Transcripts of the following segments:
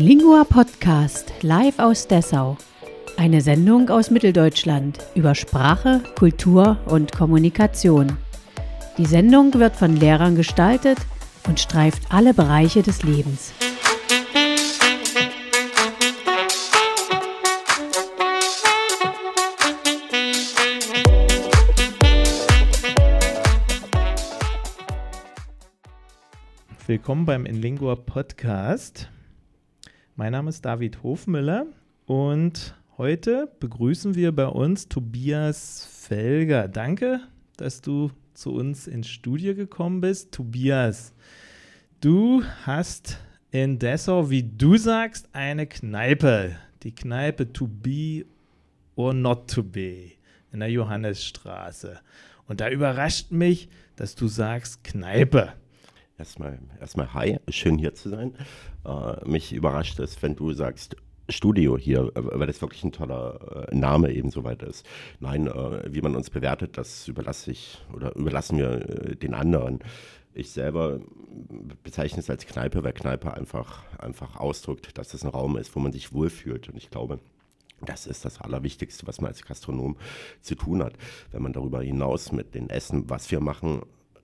Lingua Podcast live aus Dessau. Eine Sendung aus Mitteldeutschland über Sprache, Kultur und Kommunikation. Die Sendung wird von Lehrern gestaltet und streift alle Bereiche des Lebens. Willkommen beim Inlingua Podcast. Mein Name ist David Hofmüller und heute begrüßen wir bei uns Tobias Felger. Danke, dass du zu uns ins Studio gekommen bist. Tobias, du hast in Dessau, wie du sagst, eine Kneipe. Die Kneipe To Be or Not To Be in der Johannesstraße. Und da überrascht mich, dass du sagst Kneipe. Erstmal, erstmal hi, schön hier zu sein. Äh, mich überrascht es, wenn du sagst Studio hier, äh, weil das wirklich ein toller äh, Name eben soweit ist. Nein, äh, wie man uns bewertet, das überlasse ich oder überlassen wir äh, den anderen. Ich selber bezeichne es als Kneipe, weil Kneipe einfach, einfach ausdrückt, dass es ein Raum ist, wo man sich wohlfühlt. Und ich glaube, das ist das Allerwichtigste, was man als Gastronom zu tun hat. Wenn man darüber hinaus mit den Essen, was wir machen,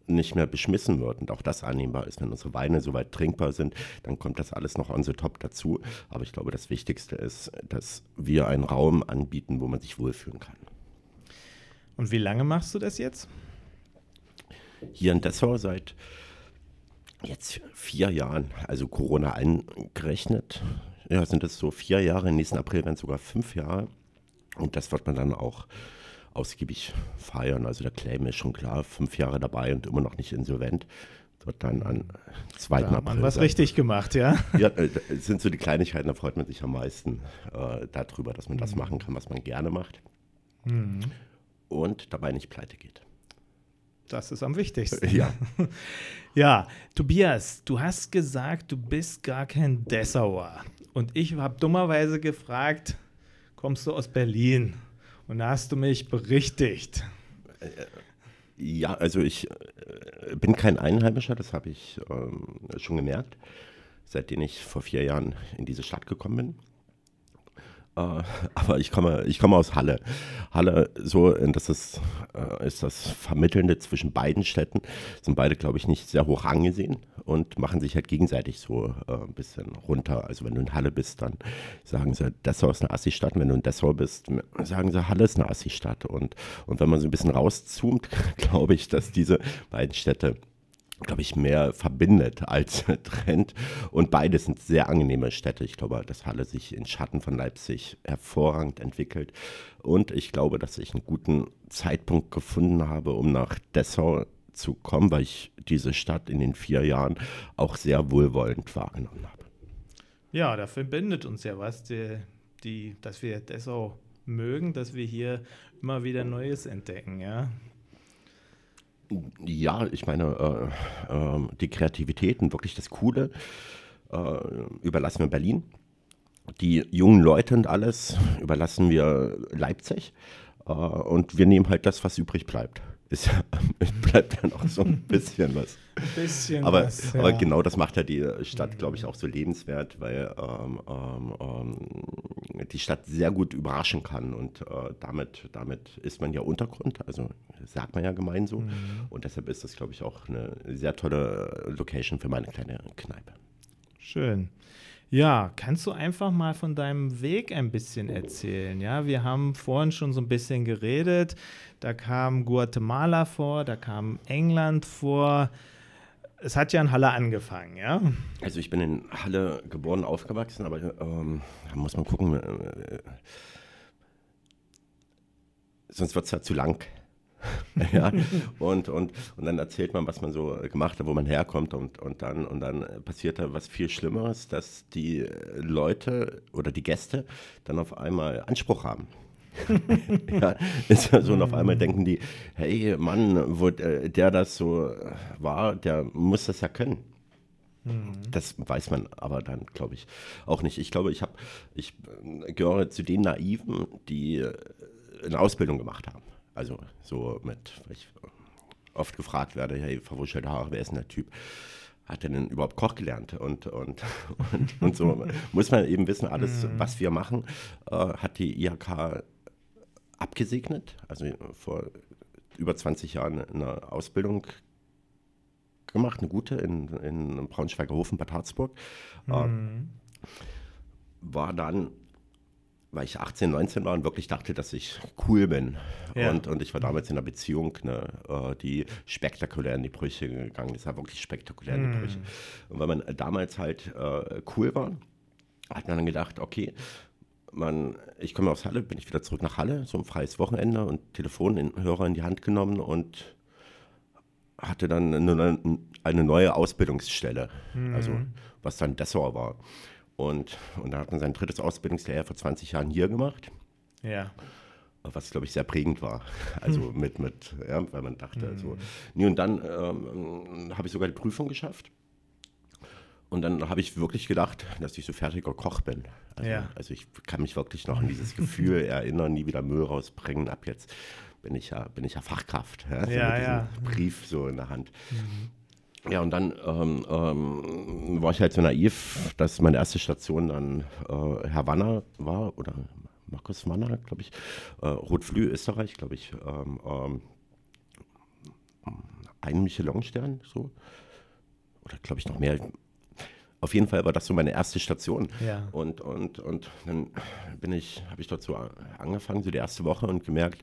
nicht mehr beschmissen wird und auch das annehmbar ist. Wenn unsere Weine soweit trinkbar sind, dann kommt das alles noch on the top dazu. Aber ich glaube, das Wichtigste ist, dass wir einen Raum anbieten, wo man sich wohlfühlen kann. Und wie lange machst du das jetzt? Hier in Dessau seit jetzt vier Jahren, also Corona eingerechnet. Ja, sind es so vier Jahre, im nächsten April werden es sogar fünf Jahre. Und das wird man dann auch ausgiebig feiern. Also der Claim ist schon klar, fünf Jahre dabei und immer noch nicht insolvent. Wird dann an 2. Da man was sein. richtig gemacht, ja? Ja, äh, sind so die Kleinigkeiten, da freut man sich am meisten äh, darüber, dass man das mhm. machen kann, was man gerne macht. Mhm. Und dabei nicht pleite geht. Das ist am wichtigsten. Ja. ja, Tobias, du hast gesagt, du bist gar kein Dessauer. Und ich habe dummerweise gefragt, kommst du aus Berlin? Und da hast du mich berichtigt. Ja, also ich äh, bin kein Einheimischer, das habe ich ähm, schon gemerkt, seitdem ich vor vier Jahren in diese Stadt gekommen bin. Äh, aber ich komme, ich komme aus Halle. Halle, so, das ist, äh, ist das Vermittelnde zwischen beiden Städten. Sind beide, glaube ich, nicht sehr hoch angesehen und machen sich halt gegenseitig so äh, ein bisschen runter. Also wenn du in Halle bist, dann sagen sie, Dessau ist eine Assi-Stadt. Wenn du in Dessau bist, sagen sie, Halle ist eine Assi-Stadt. Und, und wenn man so ein bisschen rauszoomt, glaube ich, dass diese beiden Städte glaube ich, mehr verbindet als trennt. Und beide sind sehr angenehme Städte. Ich glaube, dass Halle sich in Schatten von Leipzig hervorragend entwickelt. Und ich glaube, dass ich einen guten Zeitpunkt gefunden habe, um nach Dessau zu kommen, weil ich diese Stadt in den vier Jahren auch sehr wohlwollend wahrgenommen habe. Ja, da verbindet uns ja was, die, die, dass wir Dessau mögen, dass wir hier immer wieder Neues entdecken, ja. Ja, ich meine, äh, äh, die Kreativität und wirklich das Coole äh, überlassen wir Berlin. Die jungen Leute und alles überlassen wir Leipzig. Äh, und wir nehmen halt das, was übrig bleibt. Ist, bleibt ja noch so ein bisschen was. Ein bisschen aber, was. Ja. Aber genau das macht ja die Stadt, glaube ich, auch so lebenswert, weil ähm, ähm, ähm, die Stadt sehr gut überraschen kann und äh, damit, damit ist man ja Untergrund, also sagt man ja gemein so. Mhm. Und deshalb ist das, glaube ich, auch eine sehr tolle Location für meine kleine Kneipe. Schön. Ja, kannst du einfach mal von deinem Weg ein bisschen erzählen? Ja, wir haben vorhin schon so ein bisschen geredet. Da kam Guatemala vor, da kam England vor. Es hat ja in Halle angefangen, ja? Also ich bin in Halle geboren, aufgewachsen, aber ähm, da muss man gucken. Äh, sonst wird es ja zu lang. ja, und, und, und dann erzählt man, was man so gemacht hat, wo man herkommt und, und, dann, und dann passiert da was viel Schlimmeres, dass die Leute oder die Gäste dann auf einmal Anspruch haben. ja, ist ja so, und auf einmal denken die, hey Mann, wo der das so war, der muss das ja können. Mhm. Das weiß man aber dann, glaube ich, auch nicht. Ich glaube, ich habe, ich gehöre zu den Naiven, die eine Ausbildung gemacht haben. Also so mit, weil ich oft gefragt werde, hey, verwuschelte Haare, wer ist denn der Typ? hat er denn überhaupt Koch gelernt? Und, und, und, und so muss man eben wissen, alles, mhm. was wir machen, äh, hat die IHK abgesegnet. Also vor über 20 Jahren eine Ausbildung gemacht, eine gute in, in Braunschweiger Hofen, Bad Harzburg. Äh, mhm. Äh, war dann weil ich 18, 19 war und wirklich dachte, dass ich cool bin. Ja. Und, und ich war damals in einer Beziehung, ne, äh, die spektakulär in die Brüche gegangen ist. war wirklich spektakulär in die mm. Brüche. Und weil man damals halt äh, cool war, hat man dann gedacht, okay, man, ich komme aus Halle, bin ich wieder zurück nach Halle, so ein freies Wochenende und Telefonhörer in die Hand genommen und hatte dann eine, eine neue Ausbildungsstelle, mm. also was dann Dessau war. Und, und da hat man sein drittes Ausbildungslehrjahr vor 20 Jahren hier gemacht. Ja. Was, glaube ich, sehr prägend war. Also mit, mit ja, weil man dachte, hm. so. Nee, und dann ähm, habe ich sogar die Prüfung geschafft. Und dann habe ich wirklich gedacht, dass ich so fertiger Koch bin. Also, ja. also ich kann mich wirklich noch an dieses Gefühl erinnern, nie wieder Müll rausbringen. Ab jetzt bin ich ja, bin ich ja Fachkraft. Ja, so ja, ja. Brief so in der Hand. Mhm. Ja, und dann ähm, ähm, war ich halt so naiv, dass meine erste Station dann äh, Herr Wanner war oder Markus Wanner, glaube ich, äh, Rotflü, Österreich, glaube ich, ähm, ähm, ein Michelin-Stern, so. Oder glaube ich noch mehr. Auf jeden Fall war das so meine erste Station. Ja. Und, und, und dann bin ich, habe ich dort so angefangen, so die erste Woche und gemerkt,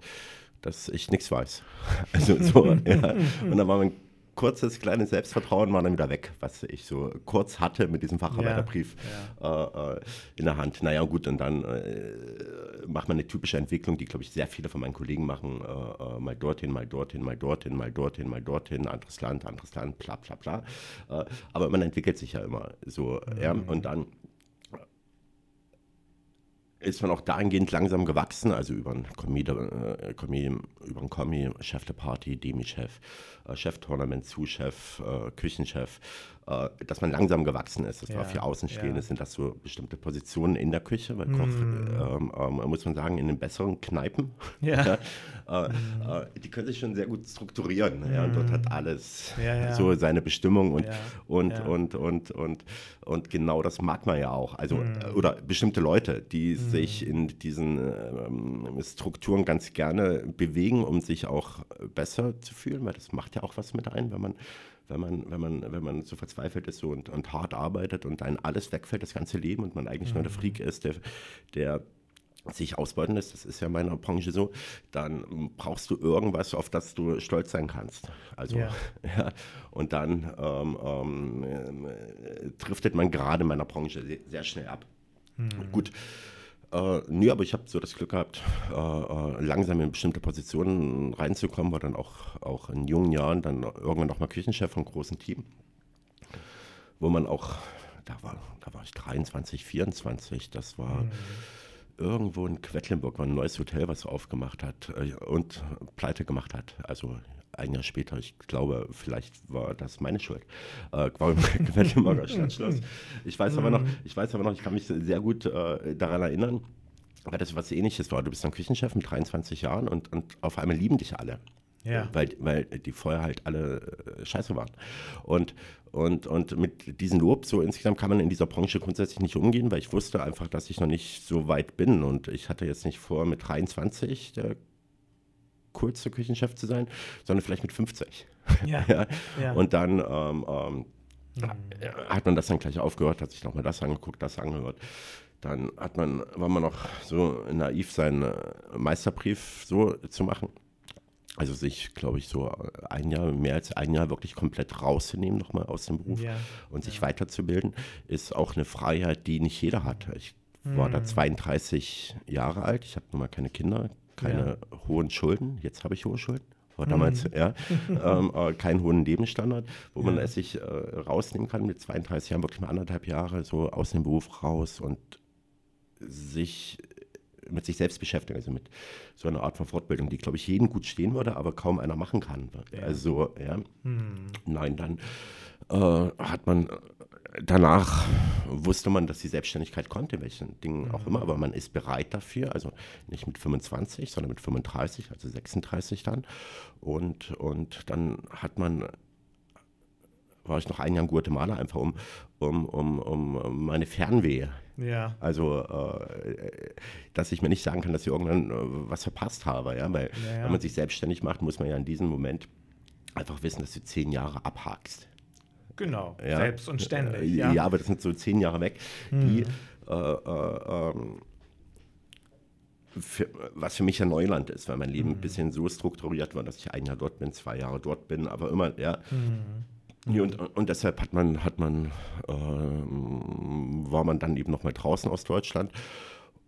dass ich nichts weiß. Also so, ja. Und dann war mein kurzes, kleines Selbstvertrauen war dann wieder weg, was ich so kurz hatte mit diesem Facharbeiterbrief ja, ja. Äh, äh, in der Hand. Naja, gut, und dann äh, macht man eine typische Entwicklung, die, glaube ich, sehr viele von meinen Kollegen machen. Äh, äh, mal dorthin, mal dorthin, mal dorthin, mal dorthin, mal dorthin, anderes Land, anderes Land, bla bla bla. Äh, aber man entwickelt sich ja immer so. Mhm. Ja, und dann ist man auch dahingehend langsam gewachsen, also über einen Kommi, äh, Kommi, über einen Kommi, Chef der Party, Demi-Chef, äh, Chef-Tournament, Zuschef, äh, Küchenchef, äh, dass man langsam gewachsen ist. Das ja, war für Außenstehende, ja. sind das so bestimmte Positionen in der Küche, weil Koch, mm. ähm, ähm, muss man sagen, in den besseren Kneipen, ja. äh, mm. die können sich schon sehr gut strukturieren. Mm. Ja, und dort hat alles so seine Bestimmung und, und, und, und, und, und genau das mag man ja auch. Also, mm. oder bestimmte Leute, die mm. sich in diesen ähm, Strukturen ganz gerne bewegen, um sich auch besser zu fühlen, weil das macht ja auch was mit ein, wenn man wenn man, wenn man, wenn man so verzweifelt ist so und, und hart arbeitet und dann alles wegfällt, das ganze Leben und man eigentlich mhm. nur der mhm. Freak ist, der, der sich ausbeuten lässt, das ist ja meiner Branche so, dann brauchst du irgendwas, auf das du stolz sein kannst. Also, ja. ja und dann ähm, ähm, äh, driftet man gerade in meiner Branche sehr, sehr schnell ab. Mhm. Gut, äh, nee, aber ich habe so das Glück gehabt, äh, äh, langsam in bestimmte Positionen reinzukommen, war dann auch, auch in jungen Jahren dann irgendwann auch mal Küchenchef von einem großen Team, wo man auch, da war, da war ich 23, 24, das war mhm. Irgendwo in Quedlinburg, war ein neues Hotel, was aufgemacht hat äh, und pleite gemacht hat. Also ein Jahr später, ich glaube, vielleicht war das meine Schuld, äh, Quedlinburger Stadtschloss. Ich weiß aber noch, mhm. ich weiß aber noch, ich kann mich sehr gut äh, daran erinnern, weil das was ähnliches war. Du bist dann Küchenchef mit 23 Jahren und, und auf einmal lieben dich alle. Ja. Weil, weil die vorher halt alle äh, scheiße waren. Und, und, und mit diesem Lob, so insgesamt kann man in dieser Branche grundsätzlich nicht umgehen, weil ich wusste einfach, dass ich noch nicht so weit bin. Und ich hatte jetzt nicht vor, mit 23 der coolste Küchenchef zu sein, sondern vielleicht mit 50. Ja. ja. ja. Und dann ähm, ähm, mhm. hat man das dann gleich aufgehört, hat sich nochmal das angeguckt, das angehört. Dann hat man, war man noch so naiv, seinen äh, Meisterbrief so zu machen. Also sich, glaube ich, so ein Jahr, mehr als ein Jahr wirklich komplett rauszunehmen nochmal aus dem Beruf ja. und sich ja. weiterzubilden, ist auch eine Freiheit, die nicht jeder hat. Ich war da 32 mhm. Jahre alt, ich habe nun mal keine Kinder, keine ja. hohen Schulden. Jetzt habe ich hohe Schulden. War damals, mhm. ja, ähm, äh, keinen hohen Lebensstandard, wo man es sich äh, rausnehmen kann mit 32 Jahren, wirklich mal anderthalb Jahre so aus dem Beruf raus und sich mit sich selbst beschäftigen, also mit so einer Art von Fortbildung, die, glaube ich, jedem gut stehen würde, aber kaum einer machen kann. Also, ja, hm. nein, dann äh, hat man danach wusste man, dass die Selbstständigkeit in welchen Dingen auch immer, aber man ist bereit dafür, also nicht mit 25, sondern mit 35, also 36 dann. Und, und dann hat man war ich noch ein Jahr in Guatemala, einfach um, um, um, um meine Fernweh. Ja. Also, äh, dass ich mir nicht sagen kann, dass ich irgendwann äh, was verpasst habe. Ja? Weil, Ja, ja. wenn man sich selbstständig macht, muss man ja in diesem Moment einfach wissen, dass du zehn Jahre abhakst. Genau. Ja? Selbst und ständig. Äh, ja. ja. aber das sind so zehn Jahre weg, die, Mhm. äh, äh, ähm, für, was für mich ja Neuland ist, weil mein Leben Mhm. ein bisschen so strukturiert war, dass ich ein Jahr dort bin, zwei Jahre dort bin, aber immer, ja. Mhm. Nee, Und, und deshalb hat man, hat man, ähm, war man dann eben noch mal draußen aus Deutschland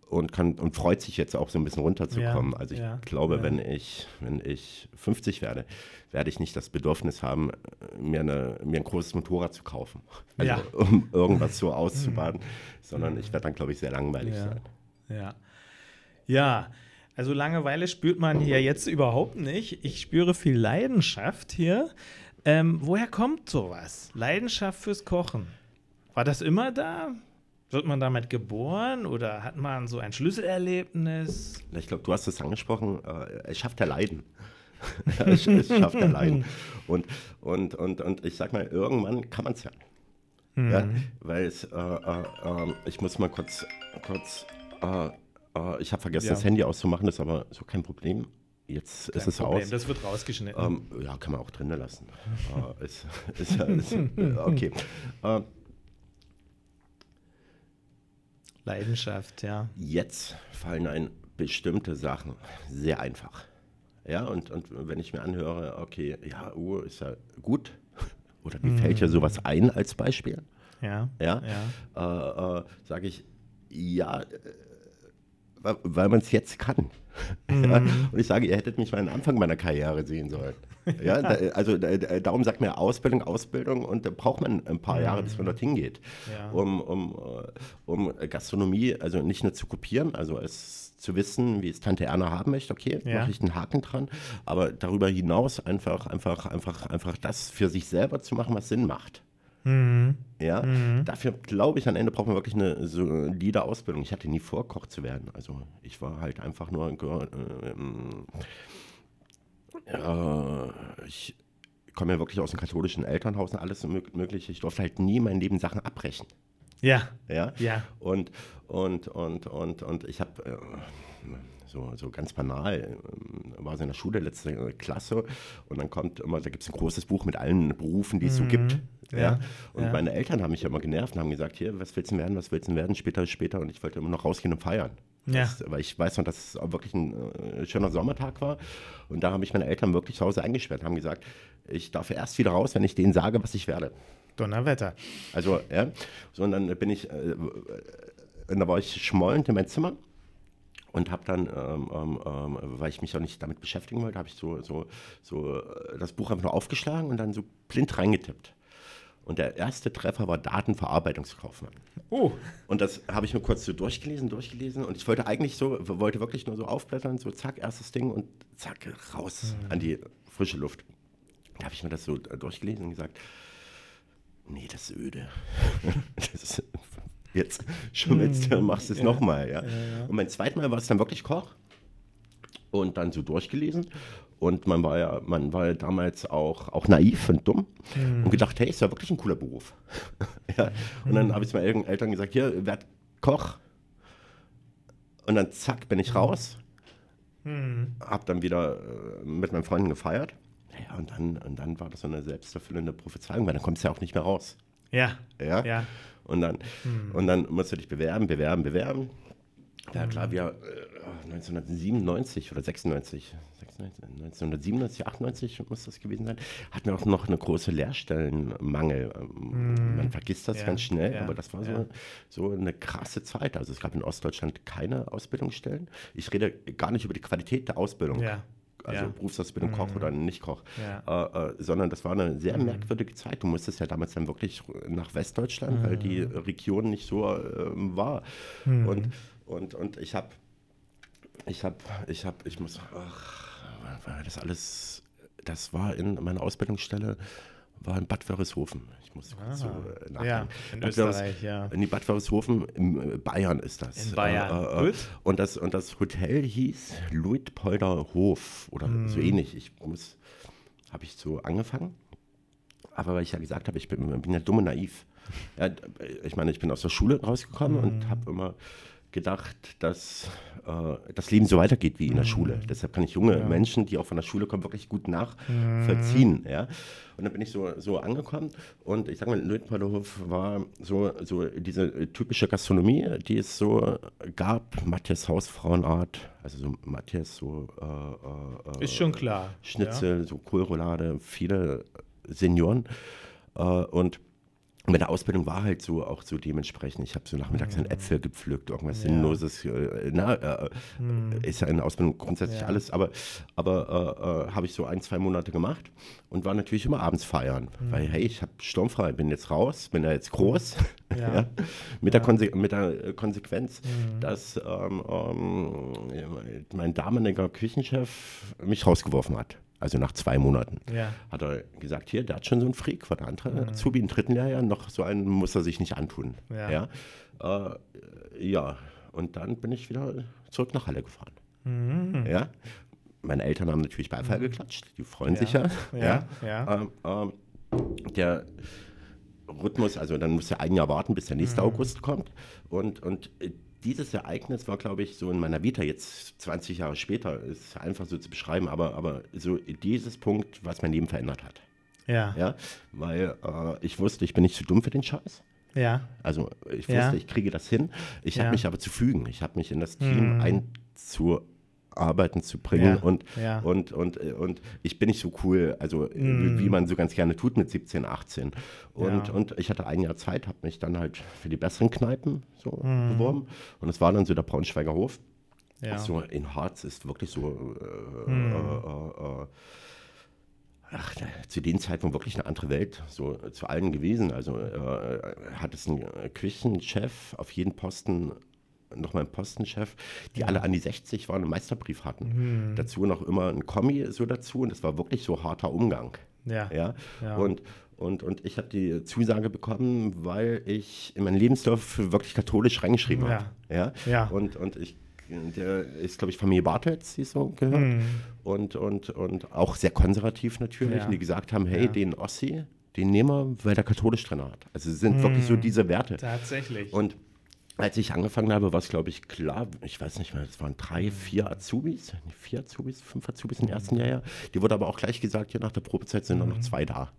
und kann und freut sich jetzt auch so ein bisschen runterzukommen. Ja, also ich ja, glaube, ja. wenn ich, wenn ich 50 werde, werde ich nicht das Bedürfnis haben, mir, eine, mir ein großes Motorrad zu kaufen. Also Ja. um irgendwas so auszubaden, sondern ich werde dann, glaube ich, sehr langweilig sein. Ja. Ja, also Langeweile spürt man hier jetzt überhaupt nicht. Ich spüre viel Leidenschaft hier. Ähm, woher kommt sowas? Leidenschaft fürs Kochen. War das immer da? Wird man damit geboren oder hat man so ein Schlüsselerlebnis? Ich glaube, du hast es angesprochen, äh, es schafft ja Leiden. es, es schafft ja Leiden. Und, und, und, und ich sag mal, irgendwann kann man es ja. ja. Weil es, äh, äh, äh, ich muss mal kurz, kurz äh, äh, ich habe vergessen, Ja. das Handy auszumachen, das ist aber so kein Problem. Jetzt ist Kein es Problem, aus. Das wird rausgeschnitten. Ähm, ja, kann man auch drinnen lassen. äh, ist, ist, ist, okay. Äh, Leidenschaft, ja. Jetzt fallen ein bestimmte Sachen sehr einfach. Ja, und, und wenn ich mir anhöre, okay, ja, Uhr ist ja gut. Oder mir fällt ja sowas ein als Beispiel. Ja. Ja, Ja. Äh, äh, sage ich, ja, äh, weil, man es jetzt kann. Ja, und ich sage, ihr hättet mich mal am Anfang meiner Karriere sehen sollen. Ja, da, also da, da- darum sagt man ja Ausbildung, Ausbildung und da braucht man ein paar Jahre, bis man dorthin geht, Ja. um, um, um Gastronomie, also nicht nur zu kopieren, also es zu wissen, wie es Tante Erna haben möchte, okay, Ja. mache ich einen Haken dran, aber darüber hinaus einfach, einfach, einfach, einfach das für sich selber zu machen, was Sinn macht. Mhm. Ja, dafür glaube ich, am Ende braucht man wirklich eine solide Ausbildung. Ich hatte nie vor, Koch zu werden. Also ich war halt einfach nur, äh, äh, ich komme ja wirklich aus einem katholischen Elternhaus und alles mög- mögliche. Ich durfte halt nie mein Leben Sachen abbrechen. Ja. Ja, Ja. und, und, und, und, und ich habe äh, so, so ganz banal, ähm, war so in der Schule, letzte Klasse, und dann kommt immer, da gibt es ein großes Buch mit allen Berufen, die es so gibt. Ja. Mhm. Ja, Und ja. meine Eltern haben mich immer genervt und haben gesagt, hier, was willst du werden, was willst du werden, später, später. Und ich wollte immer noch rausgehen und feiern. Ja. Das, weil ich weiß noch, dass es wirklich ein äh, schöner Sommertag war. Und da haben mich meine Eltern wirklich zu Hause eingesperrt und haben gesagt, ich darf erst wieder raus, wenn ich denen sage, was ich werde. Donnerwetter. Also, ja, so und dann bin ich, äh, äh, und da war ich schmollend in mein Zimmer und habe dann, ähm, ähm, ähm, weil ich mich auch nicht damit beschäftigen wollte, habe ich so, so, so äh, das Buch einfach nur aufgeschlagen und dann so blind reingetippt. Und der erste Treffer war Datenverarbeitungskaufmann. Oh. Und das habe ich mir kurz so durchgelesen, durchgelesen. Und ich wollte eigentlich so, wollte wirklich nur so aufblättern, so zack, erstes Ding und zack, raus an die frische Luft. Da habe ich mir das so äh, durchgelesen und gesagt, nee, das ist öde. das ist, jetzt schummelst du und machst es nochmal. Ja. Und mein zweites Mal war es dann wirklich Koch. Und dann so durchgelesen. Und man war ja, man war ja damals auch, auch naiv und dumm und gedacht, hey, ist ja wirklich ein cooler Beruf. ja. Und dann habe ich meinen Eltern gesagt, hier, werd Koch. Und dann zack, bin ich raus. Hab dann wieder äh, mit meinen Freunden gefeiert. Ja, und dann, und dann war das so eine selbsterfüllende Prophezeiung, weil dann kommst du ja auch nicht mehr raus. Ja. Ja. Ja. Und dann, und dann musst du dich bewerben, bewerben, bewerben. Ja klar, wir äh, 1997 oder 96, 96, 1997, 98 muss das gewesen sein, hatten wir auch noch eine große Lehrstellenmangel. Ähm, Man vergisst das Ja, ganz schnell, ja, aber das war ja. so, so eine krasse Zeit. Also es gab in Ostdeutschland keine Ausbildungsstellen. Ich rede gar nicht über die Qualität der Ausbildung. Also Ja. Mhm. Berufsausbildung Koch oder Nicht-Koch. Ja. Äh, äh, sondern das war eine sehr merkwürdige Zeit. Du musstest ja damals dann wirklich nach Westdeutschland, weil die Region nicht so ähm, war. Und, und, und ich habe, ich habe, ich habe, ich muss, ach, das alles, das war in meiner Ausbildungsstelle, war in Bad Wörishofen. Ich muss kurz so äh, nachdenken. Ja, in Bad Österreich, ja. in die Bad Wörishofen, in äh, Bayern ist das. In Bayern. Äh, äh, und, das, und das Hotel hieß Luitpolder Hof oder Mhm. so ähnlich. Ich muss, habe ich so angefangen. aber weil ich ja gesagt habe, ich bin, bin ja dumm und naiv. Ja, ich meine, ich bin aus der Schule rausgekommen und Mhm. habe immer gedacht, dass äh, das Leben so weitergeht wie in der Schule. Deshalb kann ich junge Menschen, die auch von der Schule kommen, wirklich gut nachvollziehen. Ja? Und dann bin ich so, so angekommen und ich sage mal, Löwenpaderhof war so, so diese typische Gastronomie, die es so gab. Matthias Haus, Frauenart, also so Matthias, so äh, äh, Ist schon klar. Schnitzel, so Kohlroulade, viele Senioren. Äh, und der Ausbildung war halt so auch so dementsprechend. Ich habe so nachmittags dann Äpfel gepflückt, irgendwas Ja. Sinnloses. Äh, na, äh, ist ja in der Ausbildung grundsätzlich Ja. alles, aber, aber äh, äh, habe ich so ein, zwei Monate gemacht und war natürlich immer abends feiern. Weil, hey, ich habe sturmfrei, bin jetzt raus, bin da jetzt groß. Ja. ja. Mit, Der Konse mit der äh, Konsequenz, dass ähm, ähm, mein damaliger Küchenchef mich rausgeworfen hat. Also nach zwei Monaten Ja. hat er gesagt, hier, der hat schon so einen Freak, war der andere Azubi im dritten Lehrjahr, noch so einen muss er sich nicht antun. Ja. Ja, äh, ja. und dann bin ich wieder zurück nach Halle gefahren. Mhm. Ja, meine Eltern haben natürlich Beifall geklatscht, die freuen sich ja. Ja, ja. Ähm, ähm, der Rhythmus, also dann muss er ein Jahr warten, bis der nächste Mhm. August kommt. Und, und dieses Ereignis war, glaube ich, so in meiner Vita jetzt 20 Jahre später, ist einfach so zu beschreiben, aber, aber so dieses Punkt, was mein Leben verändert hat. Ja. Ja, weil äh, ich wusste, ich bin nicht zu dumm für den Scheiß. Ja. Also ich wusste, Ja. ich kriege das hin. Ich Ja. habe mich aber zu fügen. Ich habe mich in das Team einzuarbeiten, zu bringen Ja. und, Ja. und, und, äh, und ich bin nicht so cool, also äh, Mhm. wie, man so ganz gerne tut mit 17, 18. Und, Ja. und ich hatte ein Jahr Zeit, habe mich dann halt für die besseren Kneipen so Mhm. beworben. Und es war dann so der Braunschweiger Hof. Ja. Mhm. So in Harz ist wirklich so äh, äh, äh, äh, ach, da- zu den Zeitpunkt wirklich eine andere Welt, so zu allen gewesen. Also äh, hat es einen Küchenchef auf jeden Posten, nochmal einen Postenchef, die alle an die 60 waren und einen Meisterbrief hatten. Mhm. Dazu noch immer ein Kommi so dazu und das war wirklich so harter Umgang. Ja. Ja? Ja. Und, und, und ich habe die Zusage bekommen, weil ich in meinen Lebenslauf wirklich katholisch reingeschrieben Ja. habe. Ja? Ja. Und, und ich, der ist, glaube ich, Familie Bartels, die so gehört. Und, und, und auch sehr konservativ natürlich. Mhm. Ja. Und die gesagt haben, hey, den Ossi, den nehmen wir, weil der katholisch drin hat. Also es sind wirklich Mhm. so diese Werte. Tatsächlich. Und als ich angefangen habe, war es, glaube ich, klar, ich weiß nicht mehr, es waren drei, vier Azubis, vier Azubis, fünf Azubis im ersten Jahr. Die wurde aber auch gleich gesagt, ja, nach der Probezeit sind nur noch zwei da.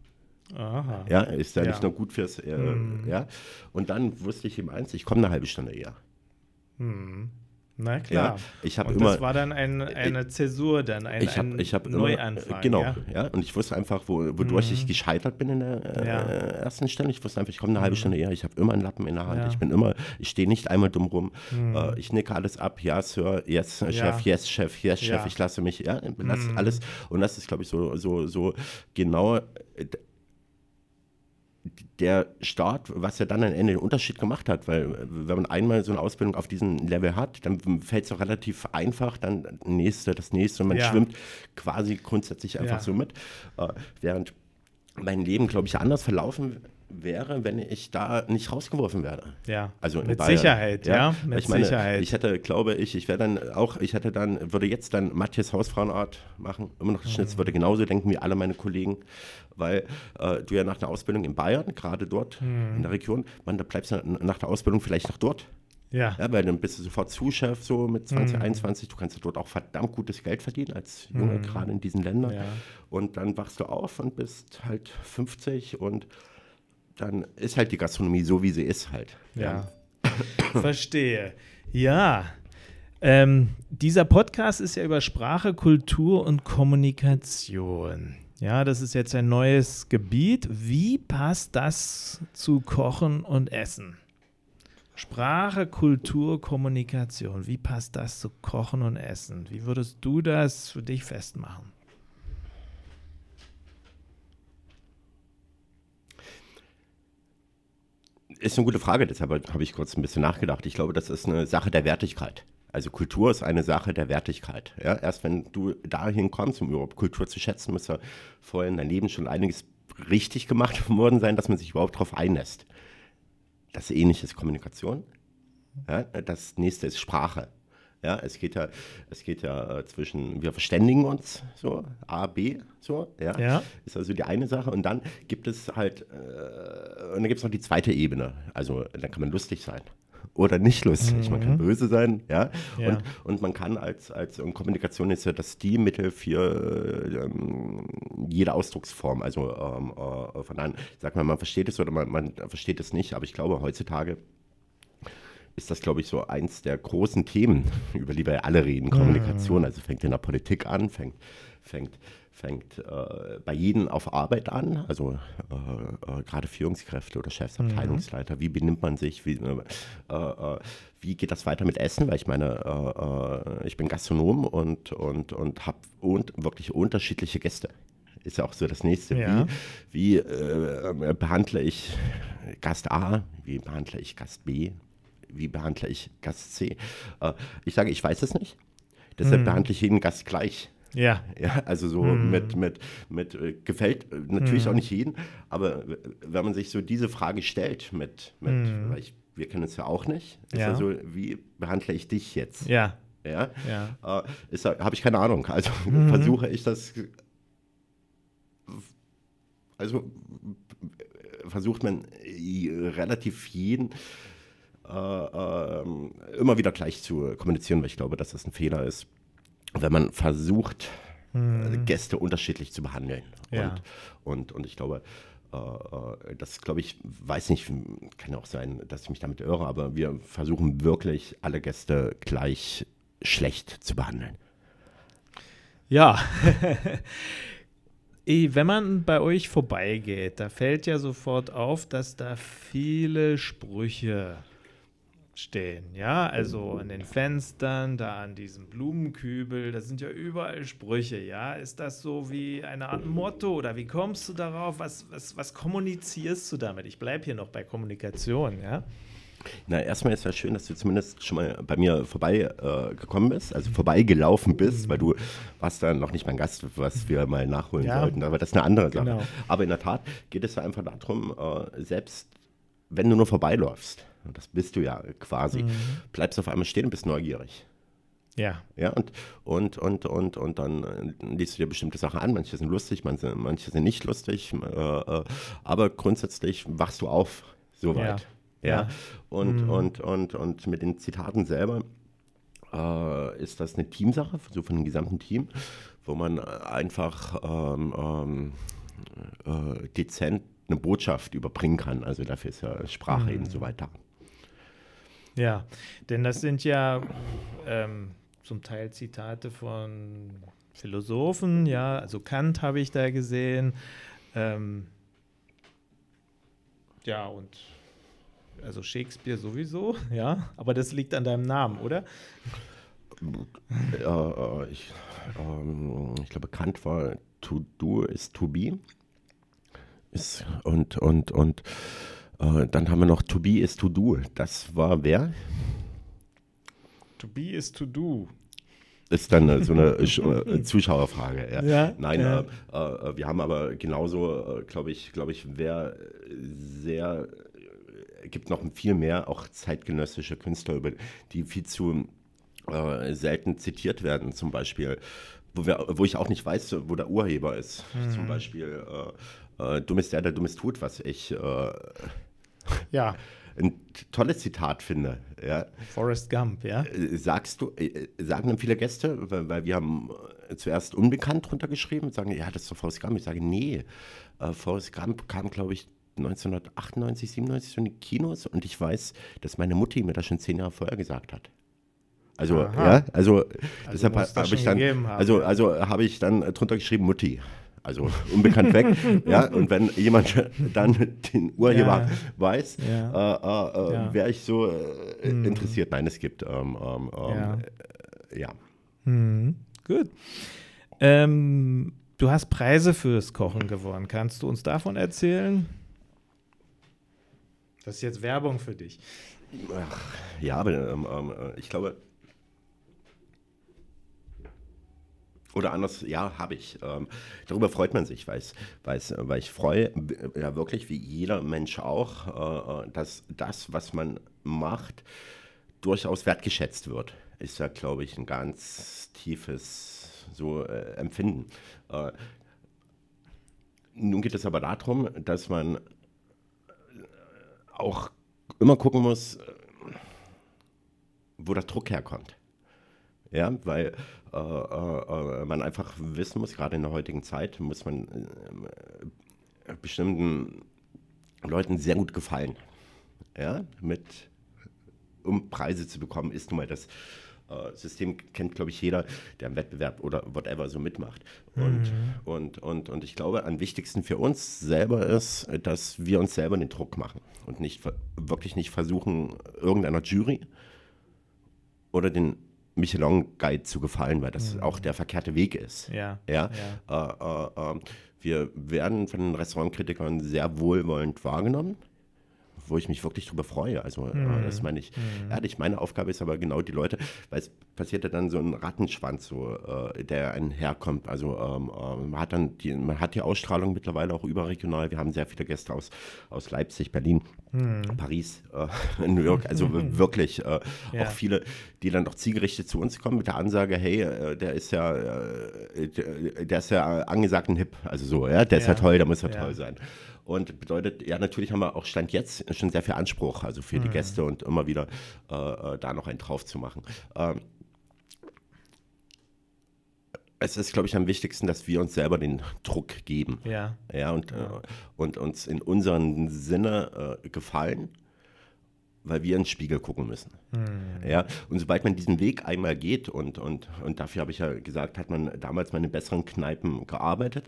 Aha. Ja, ist ja, Ja. nicht nur gut fürs, äh, ja. Und dann wusste ich ihm eins, ich komme eine halbe Stunde eher. Na klar. Ja, ich hab Und immer- das war dann ein, eine Zäsur, dann ein, ich ein ich hab immer, Neuanfang. äh, genau, Ja? ja? und ich wusste einfach, wo, wodurch ich gescheitert bin in der äh, Ja. ersten Stelle. Ich wusste einfach, ich komme eine halbe Stunde eher, ich habe immer einen Lappen in der Hand, ich bin immer, ich stehe nicht einmal dumm rum, äh, ich nicke alles ab, ja, Sir, yes, äh, Chef, yes, Chef, yes, Chef, ich lasse mich, ja, lass alles, und das ist, glaube ich, so, so, so genau äh, der Start, was ja dann am Ende den Unterschied gemacht hat, weil wenn man einmal so eine Ausbildung auf diesem Level hat, dann fällt es auch relativ einfach, dann das nächste, das nächste und man Ja. schwimmt quasi grundsätzlich einfach Ja. so mit. Äh, während mein Leben, glaube ich, anders verlaufen wäre, wenn ich da nicht rausgeworfen werde. Ja. Also in Mit Bayern. Sicherheit, ja. Mit ich meine, Sicherheit. Ich hätte, glaube ich, ich wäre dann auch, ich hätte dann, würde jetzt dann Matthias Hausfrauenart machen, immer noch das Schnitz, Mhm. würde genauso denken wie alle meine Kollegen, weil äh, du ja nach der Ausbildung in Bayern, gerade dort Mhm. in der Region, man, da bleibst du nach der Ausbildung vielleicht noch dort. ja. Ja, weil dann bist du sofort Zuschef so mit 20, 21. Du kannst ja dort auch verdammt gutes Geld verdienen als Junge, gerade in diesen Ländern. Ja. Und dann wachst du auf und bist halt 50 und dann ist halt die Gastronomie so, wie sie ist halt. Ja. Verstehe. Ja. Ähm, dieser Podcast ist ja über Sprache, Kultur und Kommunikation. Ja, das ist jetzt ein neues Gebiet. Wie passt das zu Kochen und Essen? Sprache, Kultur, Kommunikation. Wie passt das zu Kochen und Essen? Wie würdest du das für dich festmachen? Ist eine gute Frage, deshalb habe ich kurz ein bisschen nachgedacht. Ich glaube, das ist eine Sache der Wertigkeit. Also Kultur ist eine Sache der Wertigkeit. Ja? Erst wenn du dahin kommst, um überhaupt Kultur zu schätzen, muss ja vorher in deinem Leben schon einiges richtig gemacht worden sein, dass man sich überhaupt darauf einlässt. Das Ähnliche ist Kommunikation. Ja? Das nächste ist Sprache. Ja, es geht ja, es geht ja äh, zwischen, wir verständigen uns, so, A, B, so, ja. Ja. Ist also die eine Sache. Und dann gibt es halt, äh, und dann gibt es noch die zweite Ebene. Also, dann kann man lustig sein. Oder nicht lustig. Man kann böse sein, ja. Mhm. Ja. Und, und man kann als, als Kommunikation ist ja das Stilmittel für ähm, jede Ausdrucksform. Also ähm, äh, von daher, sag mal, man versteht es oder man, man versteht es nicht, aber ich glaube, heutzutage ist das, glaube ich, so eins der großen Themen, über die wir alle reden, Kommunikation. Also fängt in der Politik an, fängt, fängt, fängt äh, bei jedem auf Arbeit an, also äh, äh, gerade Führungskräfte oder Chefs, Abteilungsleiter, wie benimmt man sich, wie, äh, äh, wie geht das weiter mit Essen, weil ich meine, äh, ich bin Gastronom und, und, und habe un wirklich unterschiedliche Gäste. Ist ja auch so das nächste. Ja. Wie, wie äh, behandle ich Gast A, wie behandle ich Gast B, wie behandle ich Gast C? Äh, ich sage, ich weiß es nicht. Deshalb behandle ich jeden Gast gleich. Ja. Ja, also so mit, mit, mit äh, gefällt äh, natürlich auch nicht jeden, aber wenn man sich so diese Frage stellt mit, mit weil ich, wir kennen es ja auch nicht, ist Ja. ja. so, wie behandle ich dich jetzt? Ja. Ja, Ja. Äh, habe ich keine Ahnung. Also versuche ich das, also äh, versucht man relativ jeden immer wieder gleich zu kommunizieren, weil ich glaube, dass das ein Fehler ist, wenn man versucht, äh, Gäste unterschiedlich zu behandeln. Ja. Und, und, und ich glaube, äh, äh, das glaube ich, weiß nicht, kann ja auch sein, dass ich mich damit irre, aber wir versuchen wirklich alle Gäste gleich schlecht zu behandeln. Ja. Wenn man bei euch vorbeigeht, da fällt ja sofort auf, dass da viele Sprüche stehen. Ja, also an den Fenstern, da an diesem Blumenkübel, da sind ja überall Sprüche. Ja, ist das so wie eine Art Motto oder wie kommst du darauf? Was, was, was kommunizierst du damit? Ich bleibe hier noch bei Kommunikation. Ja, Na, erstmal ist ja schön, dass du zumindest schon mal bei mir vorbeigekommen äh, gekommen bist, also vorbeigelaufen bist, weil du warst dann noch nicht mein Gast, was wir mal nachholen Ja. sollten. Aber das ist eine andere Sache. Genau. Aber in der Tat geht es ja einfach darum, äh, selbst wenn du nur vorbeiläufst, das bist du ja quasi, bleibst auf einmal stehen und bist neugierig. ja, Ja, und, und, und, und, und dann äh, liest du dir bestimmte Sachen an. Manche sind lustig, manche, manche sind nicht lustig. Äh, äh, aber grundsätzlich wachst du auf, soweit. Ja. Ja. Ja. Und, und, und, und mit den Zitaten selber äh, ist das eine Teamsache, so von dem gesamten Team, wo man einfach ähm, ähm, äh, dezent eine Botschaft überbringen kann. Also dafür ist ja Sprache eben so weiter. Ja, denn das sind ja ähm, zum Teil Zitate von Philosophen, ja, also Kant habe ich da gesehen. Ähm, ja, und also Shakespeare sowieso, ja, aber das liegt an deinem Namen, oder? Äh, äh, ich, ähm, ich glaube, Kant war to do is to be. Ist, und und, und äh, dann haben wir noch to be is to do. Das war wer? To be is to do. Ist dann äh, so eine äh, Sch- Zuschauerfrage. Ja. Ja, Nein, ja. Äh, wir haben aber genauso, glaube ich, glaube ich, wer sehr, gibt noch viel mehr auch zeitgenössische Künstler, über die viel zu äh, selten zitiert werden, zum Beispiel, wo, wir, wo ich auch nicht weiß, wo der Urheber ist. Mhm. Zum Beispiel, äh, äh, dumm ist der, der dummes tut, was ich Ja, ein tolles Zitat finde. Ja. Forrest Gump, ja. Äh, Sagst du, äh, sagen dann viele Gäste, weil, weil wir haben äh, zuerst unbekannt drunter geschrieben und sagen, ja, das ist doch Forrest Gump. Ich sage, nee, äh, Forrest Gump kam, glaube ich, 1998, 97 so in die Kinos und ich weiß, dass meine Mutti mir das schon zehn Jahre vorher gesagt hat. Also, Aha. ja, also, deshalb es das habe ich dann, haben, also, also habe ich dann äh, drunter geschrieben Mutti. Also unbekannt weg. ja, und wenn jemand dann den Urheber Ja. weiß, Ja. äh, äh, äh, Ja. wäre ich so äh, interessiert. Nein, es gibt ähm, ähm, ähm, Ja. äh, ja. Mhm. Gut. Ähm, du hast Preise fürs Kochen gewonnen. Kannst du uns davon erzählen? Das ist jetzt Werbung für dich. Ja, aber ähm, ähm, äh, ich glaube, oder anders, ja, habe ich. Ähm, darüber freut man sich, weil, weil, weil ich freue, äh, ja wirklich wie jeder Mensch auch, äh, äh, dass das, was man macht, durchaus wertgeschätzt wird. ist ja, glaube ich, ein ganz tiefes so äh, Empfinden. Äh, nun geht es aber darum, dass man auch immer gucken muss, äh, wo der Druck herkommt. Ja, weil äh, äh, man einfach wissen muss, gerade in der heutigen Zeit, muss man äh, bestimmten Leuten sehr gut gefallen. Ja, mit, um Preise zu bekommen, ist nun mal das äh, System, kennt, glaube ich, jeder, der im Wettbewerb oder whatever so mitmacht. Und, mhm. und, und, und ich glaube, am wichtigsten für uns selber ist, dass wir uns selber den Druck machen und nicht wirklich nicht versuchen, irgendeiner Jury oder den Michelin-Guide zu gefallen, weil das mhm. auch der verkehrte Weg ist. Ja. ja? ja. Äh, äh, äh, wir werden von den Restaurantkritikern sehr wohlwollend wahrgenommen wo ich mich wirklich drüber freue. Also mhm. das meine ich mhm. ehrlich. Meine Aufgabe ist aber genau die Leute, weil es passiert ja dann so ein Rattenschwanz, so, äh, der einherkommt. Also ähm, äh, man hat dann die, man hat die Ausstrahlung mittlerweile auch überregional. Wir haben sehr viele Gäste aus, aus Leipzig, Berlin, mhm. Paris, äh, New York. Also wirklich äh, ja. auch viele, die dann doch zielgerichtet zu uns kommen mit der Ansage, hey, äh, der ist ja, äh, der, ist ja angesagt ein Hip, also so, ja, der ist ja, ja toll, der muss ja, ja. toll sein. Und bedeutet, ja, natürlich haben wir auch Stand jetzt schon sehr viel Anspruch, also für mhm. die Gäste und immer wieder äh, da noch einen drauf zu machen. Ähm, es ist, glaube ich, am wichtigsten, dass wir uns selber den Druck geben. Ja. Ja, und, ja. Äh, und uns in unserem Sinne äh, gefallen, weil wir ins Spiegel gucken müssen. Mhm. Ja, und sobald man diesen Weg einmal geht, und, und, und dafür habe ich ja gesagt, hat man damals mal in besseren Kneipen gearbeitet,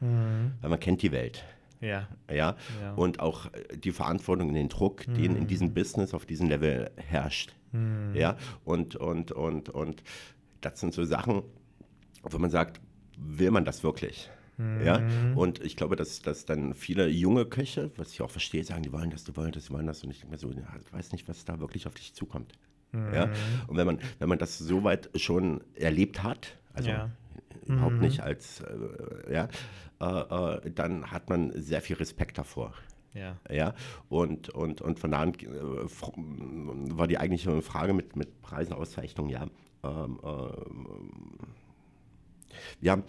mhm. weil man kennt die Welt. Ja. ja. Ja. Und auch äh, die Verantwortung und den Druck, mhm. den in diesem Business auf diesem Level herrscht. Mhm. Ja. Und, und, und, und das sind so Sachen, wo man sagt, will man das wirklich? Mhm. Ja, und ich glaube, dass, dass dann viele junge Köche, was ich auch verstehe, sagen, die wollen das, die wollen das, die wollen das. Und ich denke mir so, ja, ich weiß nicht, was da wirklich auf dich zukommt. Ja, mhm. und wenn man, wenn man das soweit schon erlebt hat, also ja. überhaupt mhm. nicht als, äh, ja, äh, äh, dann hat man sehr viel Respekt davor. Ja. ja? Und, und, und von da an äh, war die eigentliche Frage mit, mit Preisen, Auszeichnungen, ja. Ähm, äh, wir haben,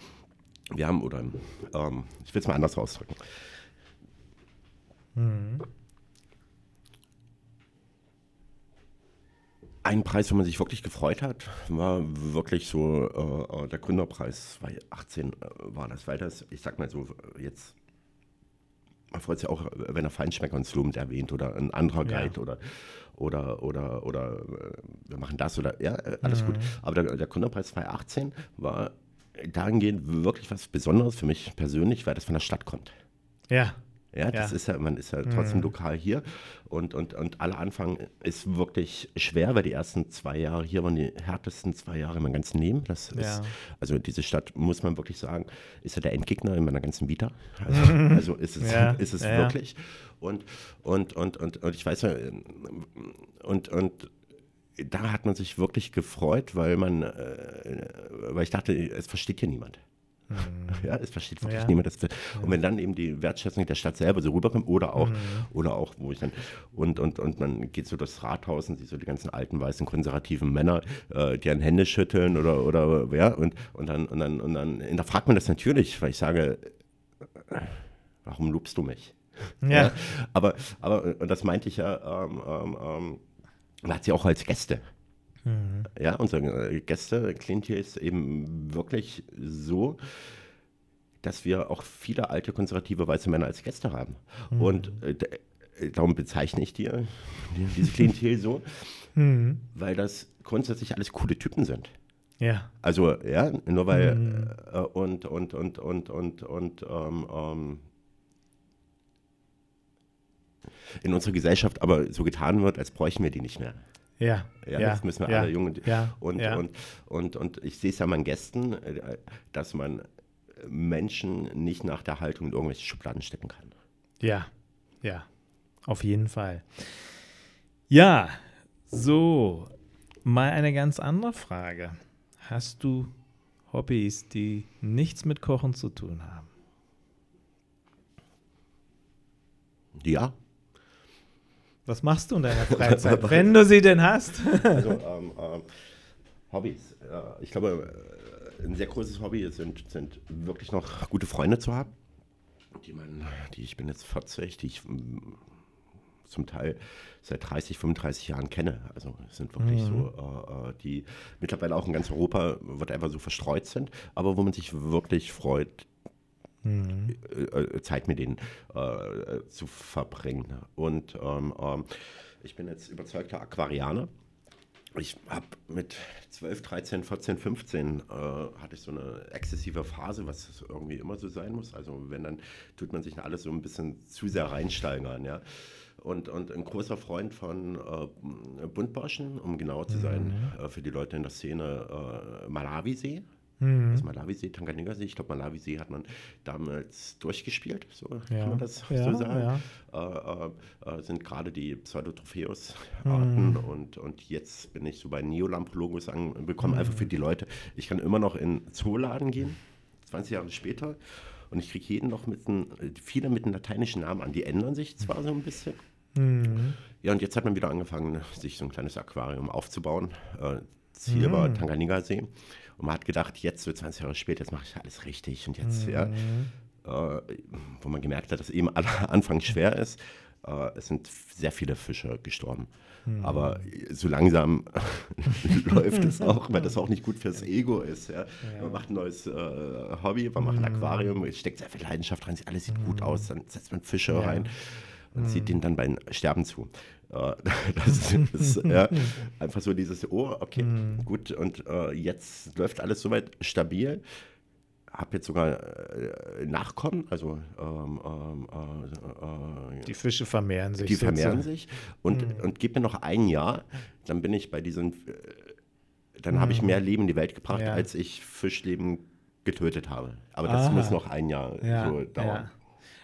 wir haben, oder ähm, ich will es mal anders ausdrücken. Mhm. Ein Preis, wo man sich wirklich gefreut hat, war wirklich so äh, äh der Gründerpreis 2018 äh, war das, weil das, ich sag mal so, jetzt, man freut sich auch, wenn er Feinschmecker und Slumend erwähnt oder ein anderer Guide ja. oder, oder, oder, oder äh, wir machen das oder, ja, alles mhm. gut. Aber der, der Gründerpreis 2018 war dahingehend wirklich was Besonderes für mich persönlich, weil das von der Stadt kommt. Ja. Ja, das ja. ist ja, man ist ja trotzdem mhm. lokal hier und, und, und alle Anfang ist wirklich schwer, weil die ersten zwei Jahre hier waren die härtesten zwei Jahre in meinem ganzen Leben. Das ja. ist, also diese Stadt, muss man wirklich sagen, ist ja der Endgegner in meiner ganzen Vita. Also, also ist es, ja. ist es wirklich. Und, und, und, und, und ich weiß ja, und, und da hat man sich wirklich gefreut, weil man, äh, weil ich dachte, es versteht hier niemand. Mhm. Ja, es versteht wirklich ja. niemand. Das, und wenn dann eben die Wertschätzung der Stadt selber so rüberkommt oder auch, mhm. oder auch, wo ich dann, und, und, und man geht so durchs Rathaus und sieht so die ganzen alten, weißen, konservativen Männer, äh, die an Hände schütteln oder, oder, ja, und, und dann, und dann, und dann, da fragt man das natürlich, weil ich sage, warum lobst du mich? Ja. ja. Aber, aber, und das meinte ich ja, ähm, ähm, ähm man hat sie auch als Gäste. Mhm. Ja, unsere Gäste, Klientel ist eben wirklich so, dass wir auch viele alte konservative weiße Männer als Gäste haben. Mhm. Und äh, äh darum bezeichne ich die, diese Klientel so, mhm. weil das grundsätzlich alles coole Typen sind. Ja. Also, ja, nur weil mhm. äh, und, und, und, und, und, und, ähm, ähm, in unserer Gesellschaft aber so getan wird, als bräuchten wir die nicht mehr. Ja, ja, ja jetzt müssen wir ja, alle jungen ja, und, ja. Und, und, und ich sehe es ja meinen Gästen, äh, dass man Menschen nicht nach der Haltung in irgendwelche Schubladen stecken kann. Ja, ja, auf jeden Fall. Ja, so, mal eine ganz andere Frage. Hast du Hobbys, die nichts mit Kochen zu tun haben? Ja. Was machst du in deiner Freizeit, wenn du sie denn hast? also, ähm, ähm, Hobbys. Ich glaube, äh, ein sehr großes Hobby sind, sind wirklich noch gute Freunde zu haben. Die, man, die ich bin jetzt 40, die ich mm, zum Teil seit 30, 35 Jahren kenne. Also es sind wirklich mhm. so, äh, äh, die mittlerweile auch in ganz Europa, whatever, so verstreut sind, aber wo man sich wirklich freut, mhm. äh, Zeit mit denen äh, zu verbringen. Und ähm, ähm, ich bin jetzt überzeugter Aquarianer ich habe mit 12, 13, 14, 15 äh, hatte ich so eine exzessive Phase, was irgendwie immer so sein muss. Also wenn dann tut man sich alles so ein bisschen zu sehr reinsteigern, ja. Und, und ein großer Freund von äh, Buntbarschen, um genauer zu sein, mhm. äh, für die Leute in der Szene, äh, Malawisee. Mhm. Das Malawisee, Tanganjika-See. Ich glaube, Malawisee hat man damals durchgespielt, so ja. kann man das ja, so sagen. Ja. Äh, äh, sind gerade die Pseudotropheus-Arten mhm. und, und jetzt bin ich so bei Neolampologos angekommen, mhm. einfach für die Leute. Ich kann immer noch in Zooladen gehen, 20 Jahre später. Und ich kriege jeden noch mit einem, viele mit einem lateinischen Namen an. Die ändern sich zwar so ein bisschen. Mhm. Ja, und jetzt hat man wieder angefangen, sich so ein kleines Aquarium aufzubauen. Äh, Ziel war mhm. Tanganjika-See. Und man hat gedacht, jetzt, so 20 Jahre später, jetzt mache ich alles richtig. Und jetzt, mhm. ja, äh, wo man gemerkt hat, dass eben anfangs schwer ist, äh, es sind sehr viele Fische gestorben. Mhm. Aber so langsam läuft es auch, weil das auch nicht gut fürs Ego ist. Ja. Ja. Man macht ein neues äh, Hobby, man macht ein mhm. Aquarium, es steckt sehr viel Leidenschaft rein, alles sieht gut mhm. aus, dann setzt man Fische rein und sieht denen dann beim Sterben zu. Das ist ja, einfach so dieses, oh, okay, mhm. gut, und äh, jetzt läuft alles soweit stabil. Habe jetzt sogar äh, Nachkommen, also ähm, ähm äh, äh, die Fische vermehren sich. Die vermehren sich und, mhm. und gib mir noch ein Jahr, dann bin ich bei diesen, äh, dann mhm. habe ich mehr Leben in die Welt gebracht, ja. als ich Fischleben getötet habe. Aber das Aha. muss noch ein Jahr ja. so dauern. Ja.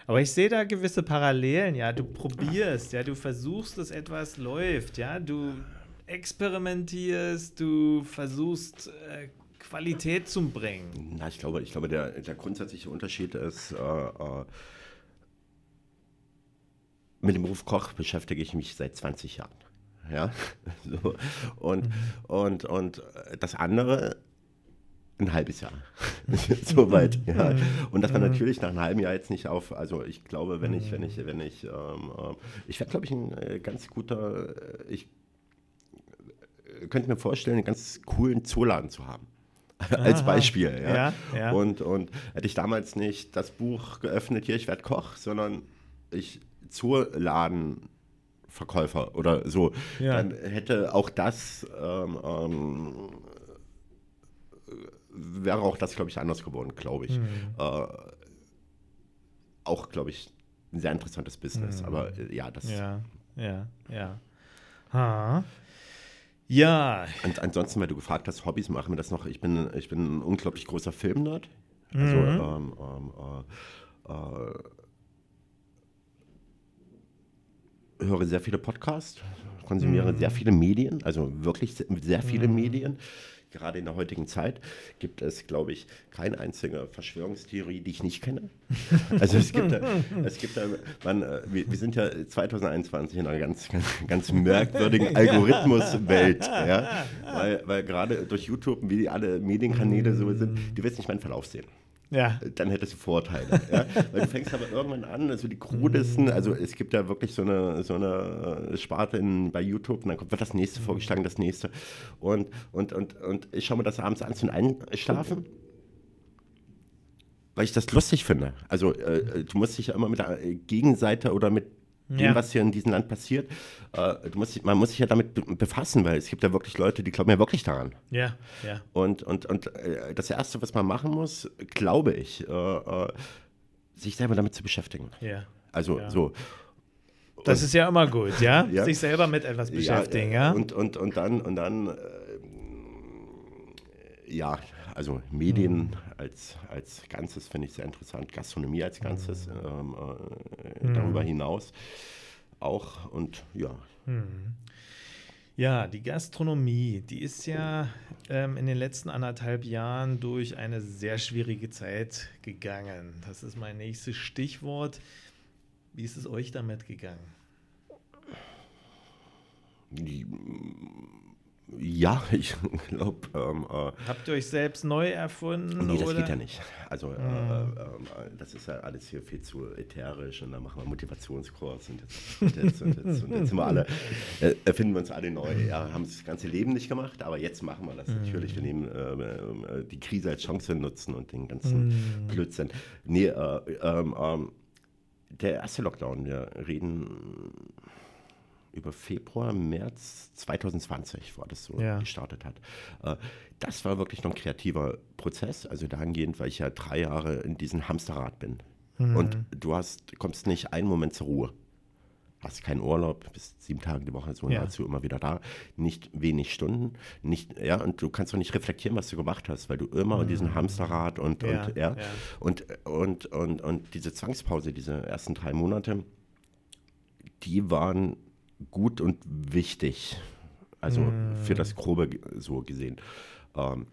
Aber ich sehe da gewisse Parallelen, ja. Du probierst, ja, du versuchst, dass etwas läuft, ja. Du experimentierst, du versuchst äh, Qualität zu bringen. Na, ich glaube, ich glaube, der, der grundsätzliche Unterschied ist, äh, äh, mit dem Beruf Koch beschäftige ich mich seit 20 Jahren. Ja, so. und, mhm. und, und das andere ein halbes Jahr. Soweit. Ja. Und dass man natürlich nach einem halben Jahr jetzt nicht auf, also ich glaube, wenn ich, wenn ich, wenn ich, ähm, äh, ich wäre, glaube ich, ein äh, ganz guter, äh, ich könnte mir vorstellen, einen ganz coolen Zooladen zu haben. Als Beispiel. Ja? Ja, ja. Und, und hätte ich damals nicht das Buch geöffnet, hier, ich werde Koch, sondern ich Zooladenverkäufer oder so, ja. dann hätte auch das ähm, ähm, wäre auch das, glaube ich, anders geworden, glaube ich. Mhm. Äh, auch, glaube ich, ein sehr interessantes Business. Mhm. Aber äh, ja, das. Ja, ja, ja. Ha. Ja. Und ansonsten, weil du gefragt hast, Hobbys machen wir das noch. Ich bin, ich bin ein unglaublich großer Filmnerd. Also, mhm. ähm, ähm, äh, äh, höre sehr viele Podcasts, konsumiere mhm. sehr viele Medien, also wirklich sehr, sehr viele mhm. Medien gerade in der heutigen Zeit gibt es, glaube ich, keine einzige Verschwörungstheorie, die ich nicht kenne. Also es gibt, da, es gibt da, man, äh, wir, wir, sind ja 2021 in einer ganz, ganz, ganz merkwürdigen Algorithmuswelt, ja? weil, weil gerade durch YouTube, wie alle Medienkanäle so sind, du wirst nicht meinen Verlauf sehen ja. dann hättest du Vorteile. ja? Weil du fängst aber irgendwann an, also die krudesten, mhm. also es gibt ja wirklich so eine, so eine äh, Sparte in, bei YouTube und dann kommt wird das nächste vorgeschlagen, das nächste. Und, und, und, und ich schaue mir das abends an zum Einschlafen weil ich das lustig finde. Also äh, du musst dich ja immer mit der Gegenseite oder mit dem, ja. was hier in diesem Land passiert. Äh, musst, man muss sich ja damit befassen, weil es gibt ja wirklich Leute, die glauben ja wirklich daran. Ja, ja. Und, und, und äh, das Erste, was man machen muss, glaube ich, äh, äh sich selber damit zu beschäftigen. Ja. Also ja. so. Das ist ja immer gut, ja? ja? Sich selber mit etwas beschäftigen, ja? ja? Und, und, und dann, und dann äh, ja, also Medien mhm. Als, als Ganzes finde ich sehr interessant, Gastronomie als Ganzes mhm. ähm, äh, mhm. darüber hinaus auch und ja. Mhm. Ja, die Gastronomie, die ist ja ähm, in den letzten anderthalb Jahren durch eine sehr schwierige Zeit gegangen. Das ist mein nächstes Stichwort. Wie ist es euch damit gegangen? Die, Ja, ich glaube. Ähm, äh, Habt ihr euch selbst neu erfunden? Nee, das oder? geht ja nicht. Also, mhm. äh, äh, das ist ja alles hier viel zu ätherisch und dann machen wir Motivationskurs und jetzt, und jetzt, und jetzt, und jetzt sind wir alle, äh, erfinden wir uns alle neu. Ja, haben das ganze Leben nicht gemacht, aber jetzt machen wir das mhm. natürlich. Wir nehmen äh, äh, die Krise als Chance nutzen und den ganzen mhm. Blödsinn. Nee, ähm, ähm, der erste Lockdown, wir reden über Februar, März 2020 war das so ja. gestartet hat. Äh, das war wirklich noch ein kreativer Prozess, also dahingehend, weil ich ja drei Jahre in diesem Hamsterrad bin. Mhm. Und du hast, kommst nicht einen Moment zur Ruhe. Hast keinen Urlaub, bist sieben Tage die Woche so ja. nahezu immer wieder da, nicht wenig Stunden, nicht, ja, und du kannst auch nicht reflektieren, was du gemacht hast, weil du immer mhm. in diesem Hamsterrad und, ja, und, ja, ja. Und, und, und, und diese Zwangspause, diese ersten drei Monate, die waren gut und wichtig. Also mm. für das Grobe so gesehen. Ähm,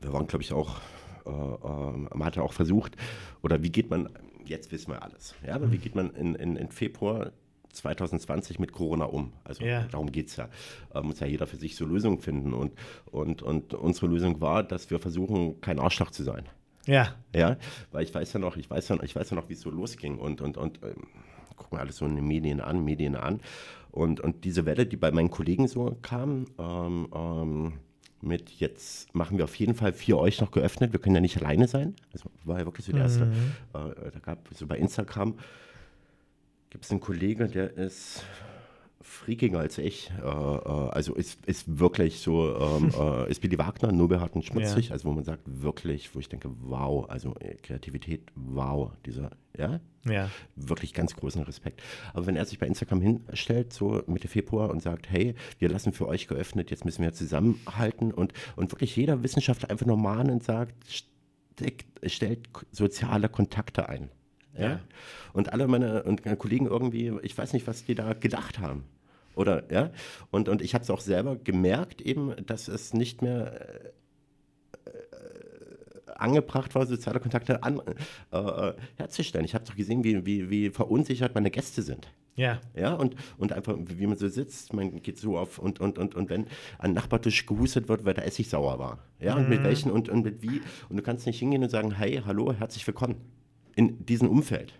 wir waren, glaube ich, auch, äh, äh, man hatte auch versucht, oder wie geht man, jetzt wissen wir alles, ja, aber wie geht man in, in, in Februar 2020 mit Corona um. Also ja. darum geht es ja. Äh, muss ja jeder für sich so Lösungen finden. Und, und, und unsere Lösung war, dass wir versuchen, kein Arschloch zu sein. Ja. Ja, weil ich weiß ja noch, ich weiß ja, ich weiß ja noch, wie es so losging. Und, und, und ähm, gucken alles so in den Medien an, Medien an. Und, und diese Welle, die bei meinen Kollegen so kam, ähm, ähm, mit jetzt machen wir auf jeden Fall für euch noch geöffnet. Wir können ja nicht alleine sein. Also war ja wirklich so der erste. Mhm. Äh, da gab es so bei Instagram gibt es einen Kollegen, der ist freakiger als ich. Äh, äh, also ist, ist wirklich so, ähm, äh, ist Billy Wagner, Nobelhart und schmutzig, ja. also wo man sagt, wirklich, wo ich denke, wow, also äh, Kreativität, wow, dieser, ja? Ja. Wirklich ganz großen Respekt. Aber wenn er sich bei Instagram hinstellt, so Mitte Februar und sagt, hey, wir lassen für euch geöffnet, jetzt müssen wir zusammenhalten und, und wirklich jeder Wissenschaftler einfach normal und sagt, stellt soziale Kontakte ein. Ja? ja? Und alle meine, und meine Kollegen irgendwie, ich weiß nicht, was die da gedacht haben. Oder, ja? Und, und ich habe es auch selber gemerkt, eben, dass es nicht mehr äh, angebracht war, soziale Kontakte an, äh, äh herzustellen. Ich habe doch gesehen, wie, wie, wie verunsichert meine Gäste sind. Ja. Ja, und, und einfach, wie man so sitzt, man geht so auf und, und, und, und wenn an Nachbartisch gehustet wird, weil der Essig sauer war. Ja, mhm. und mit mhm. welchen und, und mit wie. Und du kannst nicht hingehen und sagen, hey, hallo, herzlich willkommen in diesem Umfeld.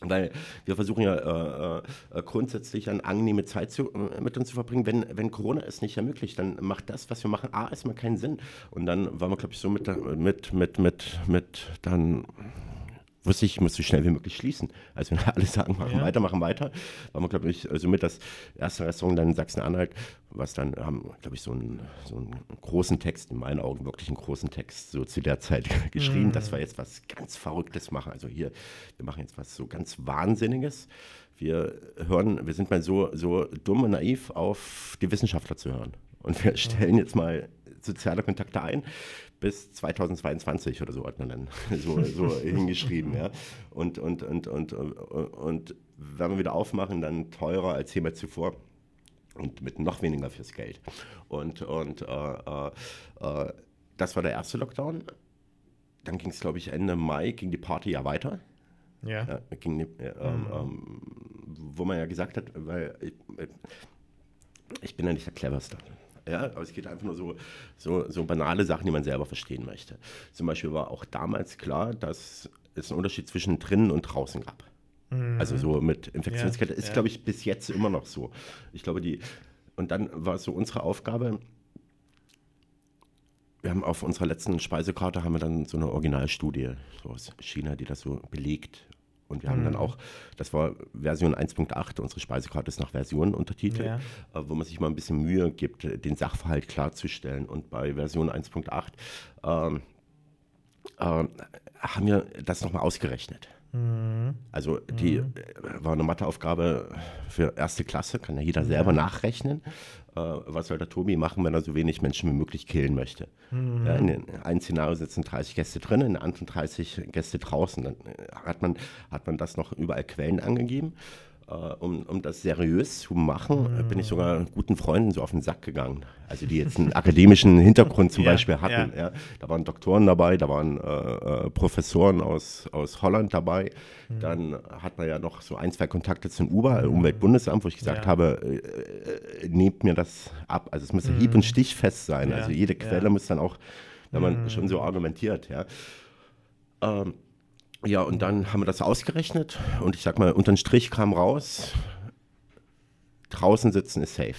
Weil wir versuchen ja äh, äh, grundsätzlich eine angenehme Zeit zu, äh, mit uns zu verbringen. Wenn, wenn Corona es nicht ermöglicht, dann macht das, was wir machen, A, erstmal keinen Sinn. Und dann waren wir, glaube ich, so mit, mit, mit, mit, mit dann wusste ich, ich muss so schnell wie möglich schließen. Also wenn alle sagen, machen ja. weiter, machen weiter, waren wir, glaube ich, also mit das erste Restaurant dann in Sachsen-Anhalt, was dann, haben, glaube ich, so einen, so einen großen Text, in meinen Augen wirklich einen großen Text, so zu der Zeit geschrieben, mhm. dass wir jetzt was ganz Verrücktes machen. Also hier, wir machen jetzt was so ganz Wahnsinniges. Wir hören, wir sind mal so, so dumm und naiv auf die Wissenschaftler zu hören. Und wir stellen jetzt mal soziale Kontakte ein bis 2022 oder so hat man dann so, so hingeschrieben. Ja. Und, und, und, und, und, und wenn wir wieder aufmachen, dann teurer als jemals zuvor und mit noch weniger fürs Geld. Und, und äh, äh, äh das war der erste Lockdown. Dann ging es, glaube ich, Ende Mai, ging die Party ja weiter. Ja. ja ging, ähm, mhm. ähm, wo man ja gesagt hat, weil ich, ich bin ja nicht der Cleverste. Ja, aber es geht einfach nur so, so, so banale Sachen, die man selber verstehen möchte. Zum Beispiel war auch damals klar, dass es einen Unterschied zwischen drinnen und draußen gab. Mhm. Also so mit Infektionskette ja, ist, ja. glaube ich, bis jetzt immer noch so. Ich glaube, die, und dann war es so unsere Aufgabe, wir haben auf unserer letzten Speisekarte haben wir dann so eine Originalstudie so aus China, die das so belegt, und wir haben dann mhm. auch, das war Version 1.8, unsere Speisekarte ist nach Versionen untertitelt, ja. Äh, wo man sich mal ein bisschen Mühe gibt, den Sachverhalt klarzustellen. Und bei Version 1.8 ähm, äh, haben wir das nochmal ausgerechnet. Mhm. Also die mhm. Äh, war eine Matheaufgabe für erste Klasse, kann ja jeder selber nachrechnen. Äh, was soll der Tobi machen, wenn er so wenig Menschen wie möglich killen möchte? Mhm. Ja, in einem Szenario sitzen 30 Gäste drin, in anderen 30 Gäste draußen. Dann äh, hat man, hat man das noch überall Quellen angegeben. Äh, um, um das seriös zu machen, bin ich sogar guten Freunden so auf den Sack gegangen. Also die jetzt einen akademischen Hintergrund zum Ja, Beispiel hatten. ja. Ja. Da waren Doktoren dabei, da waren äh, äh, Professoren aus, aus Holland dabei. Mhm. Dann hat man ja noch so ein, zwei Kontakte zum UBA, Umweltbundesamt, wo ich gesagt habe, äh, äh, nehmt mir das ab. Also es muss hieb- und stichfest sein. Mhm. Also jede. Mhm. Quelle muss dann auch, wenn man schon so argumentiert, ja. Ähm, ja, und dann haben wir das ausgerechnet und ich sag mal, unterm Strich kam raus, draußen sitzen ist safe.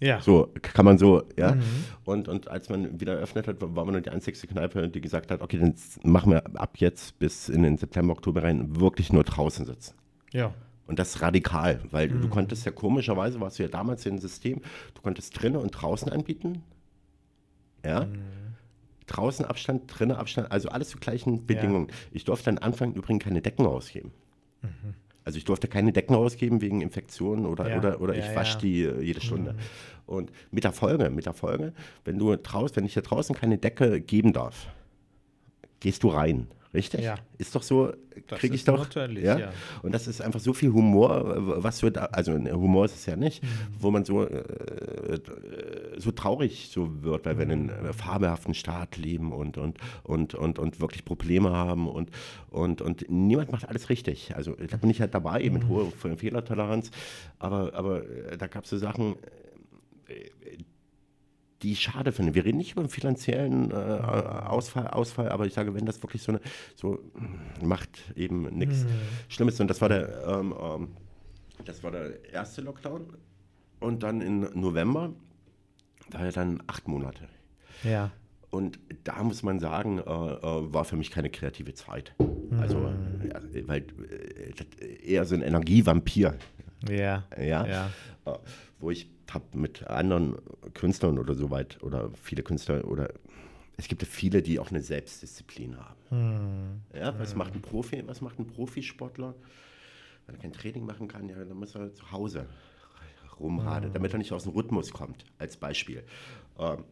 Ja. So kann man so, Mhm. ja. Und, und als man wieder eröffnet hat, war man nur die einzige Kneipe, die gesagt hat, okay, dann machen wir ab jetzt bis in den September, Oktober rein wirklich nur draußen sitzen. Ja. Und das radikal, weil Mhm. du konntest ja komischerweise, warst du ja damals in System, du konntest drinnen und draußen anbieten. Ja. Mhm. Draußen Abstand, drinnen Abstand, also alles zu gleichen Bedingungen. Ich durfte am Anfang übrigens keine Decken ausgeben. Also ich durfte keine Decken ausgeben wegen Infektionen oder, Mhm. Ja, oder, oder ja, ich wasche ja. die äh, jede Stunde. Und mit der Folge, mit der Folge, wenn du draußen, wenn ich hier draußen keine Decke geben darf, gehst du rein. Richtig? Ja. Ist doch so, kriege ich doch. natürlich, ja? ja. Und das ist einfach so viel Humor, was wird, also ne, Humor ist es ja nicht, Mhm. wo man so, äh, äh, so traurig so wird, weil wir in einem Mhm. äh, fabelhaften Staat leben und, und, und, und, und wirklich Probleme haben und, und, und niemand macht alles richtig. Also da bin ich halt dabei Mhm. mit hoher Fehlertoleranz, aber, aber äh, da gab es so Sachen, die ich schade finde. Wir reden nicht über den finanziellen äh, Ausfall, Ausfall, aber ich sage, wenn das wirklich so eine, so mh, macht eben nichts Schlimmes. Und das war der, ähm, ähm, das war der erste Lockdown. Und dann im November war ja dann acht Monate. Ja. Und da muss man sagen, äh, äh, war für mich keine kreative Zeit. Also, ja, weil äh, eher so ein Energievampir. Ja. Ja, Ja. Wo ich habe mit anderen Künstlern oder so weit oder viele Künstler oder es gibt ja viele, die auch eine Selbstdisziplin haben. Ja, was macht ein Profi, was macht ein Profisportler? Wenn er kein Training machen kann, ja, dann muss er zu Hause rumradeln, damit er nicht aus dem Rhythmus kommt, als Beispiel. Ähm,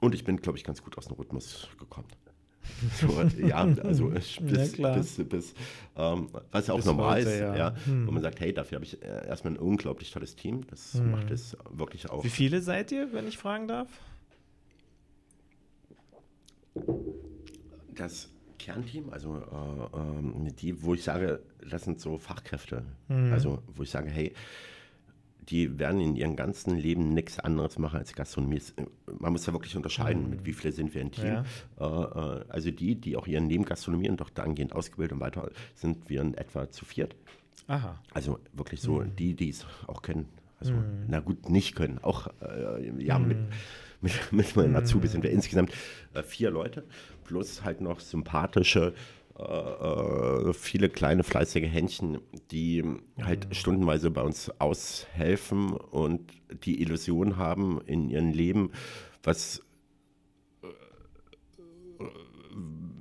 und ich bin, glaube ich, ganz gut aus dem Rhythmus gekommen. Ja, also bis, bis, bis ähm, was ja auch Bis normal heute, ist, ja. ja, wo man sagt, hey, dafür habe ich äh, erstmal ein unglaublich tolles Team. Das macht es wirklich auch. Wie viele seid ihr, wenn ich fragen darf? Das Kernteam, also äh, ähm, die, wo ich sage, das sind so Fachkräfte. Mhm. Also, wo ich sage, hey, die werden in ihrem ganzen Leben nichts anderes machen als Gastronomie. Es- Man muss ja wirklich unterscheiden, mit wie viele sind wir im Team. Mhm. Ja. Äh, äh, also die, die auch ihren Leben Gastronomie und doch dahingehend ausgebildet und weiter, sind wir in etwa zu viert. Aha. Also wirklich so, Mhm. die, die es auch können. Also, na gut, nicht können. Auch, äh, ja, mit, mit, mit meinen Azubis sind wir insgesamt äh, vier Leute, plus halt noch sympathische, äh, äh, viele kleine fleißige Händchen, die halt stundenweise bei uns aushelfen und die Illusion haben in ihrem Leben, was äh,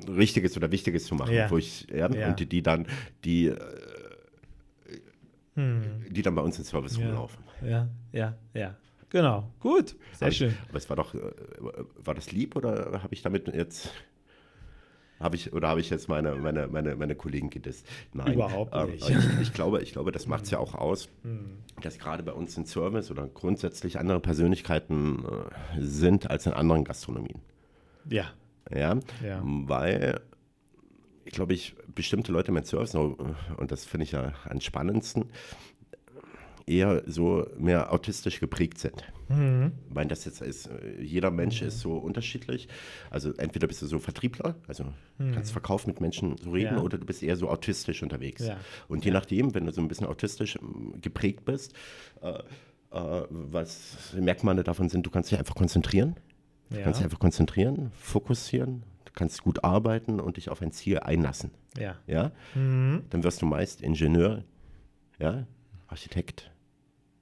Richtiges oder Wichtiges zu machen, Ja. wo ich, ja, Ja. und die, die dann, die, äh, die dann bei uns ins Service Ja. rumlaufen. Ja, ja, ja. Genau. Gut. Sehr Aber schön. Ich, aber es war doch, war das lieb oder habe ich damit jetzt, habe ich, oder habe ich jetzt meine, meine, meine, meine Kollegen gedisst? Nein. Überhaupt Ähm, nicht. ich, ich glaube, ich glaube, das macht es ja auch aus, Hm. dass gerade bei uns im Service oder grundsätzlich andere Persönlichkeiten äh, sind als in anderen Gastronomien. Ja. Ja, Ja. weil ich glaube, ich bestimmte Leute mit Service, und das finde ich ja am spannendsten, eher so mehr autistisch geprägt sind. Mhm. Ich meine, das jetzt ist, äh, jeder Mensch ist so unterschiedlich. Also entweder bist du so Vertriebler, also kannst Verkauf mit Menschen so reden, Mhm. Ja. oder du bist eher so autistisch unterwegs. Ja. Und je nachdem, wenn du so ein bisschen autistisch ähm, geprägt bist, äh, äh, was Merkmale davon sind, du kannst dich einfach konzentrieren. Du Ja. kannst dich einfach konzentrieren, fokussieren, du kannst gut arbeiten und dich auf ein Ziel einlassen. Ja. Ja? Mhm. Dann wirst du meist Ingenieur, ja? Architekt,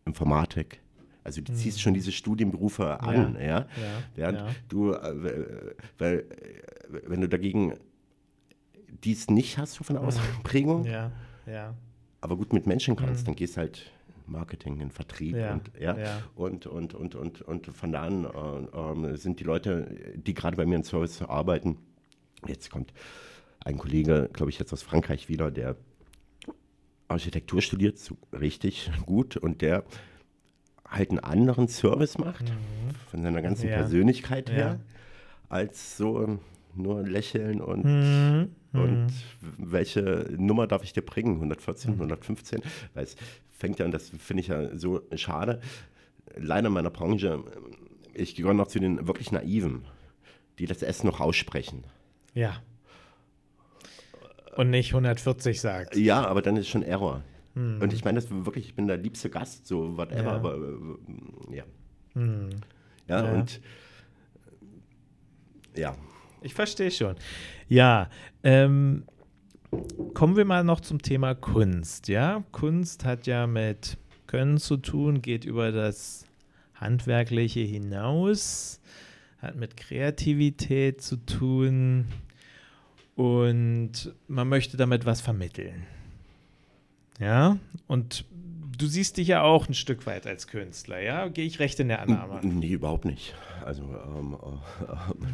Informatik. Also du ziehst schon diese Studienberufe an, ja? Ja, Während ja. du, äh, weil, äh, wenn du dagegen dies nicht hast, so von der Ausprägung, Mhm. Ja, ja. aber gut mit Menschen kannst, dann gehst halt Marketing, in Vertrieb Ja, und ja, ja. und und und und und von da an äh, ähm, sind die Leute, die gerade bei mir im Service arbeiten. Jetzt kommt ein Kollege, glaube ich, jetzt aus Frankreich wieder, der Architektur studiert, so richtig gut, und der halt einen anderen Service macht, von seiner ganzen Mhm. Ja. Persönlichkeit her, Ja. als so nur lächeln und, Mhm. und welche Nummer darf ich dir bringen? 114, Mhm. 115? Weil es fängt ja, und das finde ich ja so schade, leider in meiner Branche, ich gehöre noch zu den wirklich Naiven, die das S noch aussprechen. Ja. Und nicht 140 sagt. Ja, aber dann ist schon Error. Und ich meine, das wirklich, ich bin der liebste Gast, so whatever, Ja. aber äh, ja. Hm. ja. Ja. und ja. Ich verstehe schon. Ja, ähm, kommen wir mal noch zum Thema Kunst. Ja, Kunst hat ja mit Können zu tun, geht über das Handwerkliche hinaus, hat mit Kreativität zu tun und man möchte damit was vermitteln. Ja, und du siehst dich ja auch ein Stück weit als Künstler, ja? Gehe ich recht in der Annahme? Nee, überhaupt nicht. Also, ähm,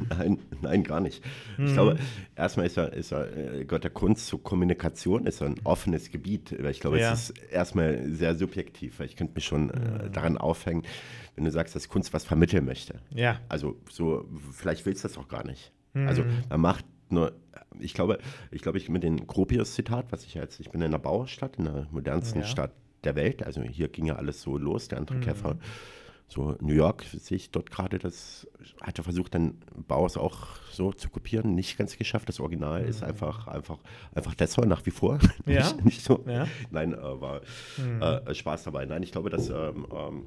äh, nein, nein, gar nicht. Mhm. Ich glaube, erstmal ist er, ist er äh, gehört der Kunst zur Kommunikation, ist ein offenes Gebiet. Weil ich glaube, Ja. es ist erstmal sehr subjektiv, weil ich könnte mich schon Mhm. äh, daran aufhängen, wenn du sagst, dass Kunst was vermitteln möchte. Ja. Also so, vielleicht willst du das auch gar nicht. Also man macht nur, ich glaube, ich glaube, ich mit dem Gropius-Zitat, was ich jetzt, ich bin in einer Bauerstadt, in der modernsten Ja. Stadt der Welt, also hier ging ja alles so los, der andere Käfer, so New York sehe ich dort gerade, das hat er versucht, dann Bauers auch so zu kopieren, nicht ganz geschafft, das Original ist einfach, einfach, einfach Dessau nach wie vor, Ja. nicht, nicht so, Ja. nein, äh, war äh, Spaß dabei, nein, ich glaube, dass ähm, ähm,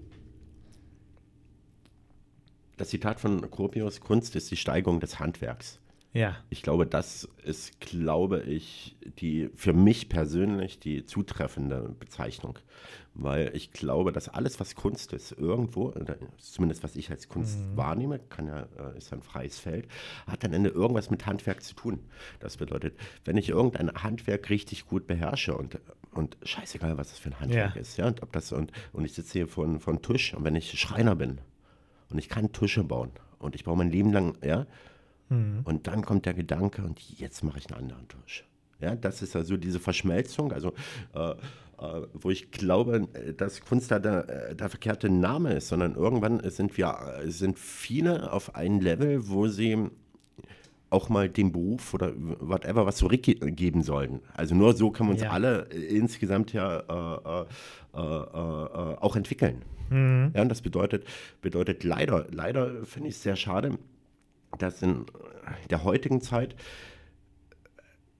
das Zitat von Gropius, Kunst ist die Steigerung des Handwerks. Ja. Ich glaube, das ist, glaube ich, die für mich persönlich die zutreffende Bezeichnung. Weil ich glaube, dass alles, was Kunst ist, irgendwo, zumindest was ich als Kunst wahrnehme, kann ja, äh, ist ein freies Feld, hat am Ende irgendwas mit Handwerk zu tun. Das bedeutet, wenn ich irgendein Handwerk richtig gut beherrsche und, und scheißegal, was das für ein Handwerk Ja. ist, ja, und ob das und, und ich sitze hier vor einem Tisch und wenn ich Schreiner bin und ich kann Tische bauen und ich baue mein Leben lang, ja, und dann kommt der Gedanke, und jetzt mache ich einen anderen Tisch. Ja, das ist also diese Verschmelzung, also äh, äh, wo ich glaube, dass Kunst da der, der verkehrte Name ist, sondern irgendwann sind wir, sind viele auf einem Level, wo sie auch mal dem Beruf oder whatever was zurückgeben sollten. Also nur so können wir uns Ja. alle insgesamt ja äh, äh, äh, äh, auch entwickeln. Ja, und das bedeutet, bedeutet leider, leider finde ich es sehr schade, dass in der heutigen Zeit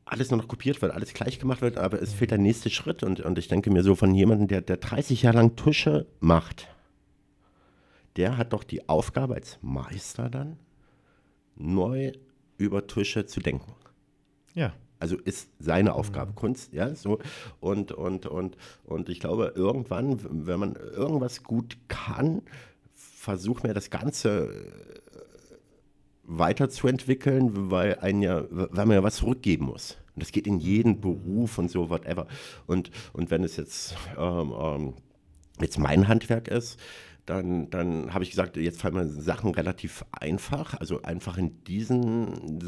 alles nur noch kopiert wird, alles gleich gemacht wird, aber es fehlt der nächste Schritt. Und, und ich denke mir so von jemandem, der, der 30 Jahre lang Tusche macht, der hat doch die Aufgabe als Meister dann, neu über Tusche zu denken. Ja. Also ist seine Aufgabe Kunst, ja, so. Und, und, und, und ich glaube, irgendwann, wenn man irgendwas gut kann, versucht man das Ganze äh, weiterzuentwickeln, weil, ein ja, weil man ja was zurückgeben muss. Und das geht in jeden Beruf und so, whatever. Und, und wenn es jetzt, ähm, ähm, jetzt mein Handwerk ist, dann, dann habe ich gesagt, jetzt fallen mir Sachen relativ einfach, also einfach in diesen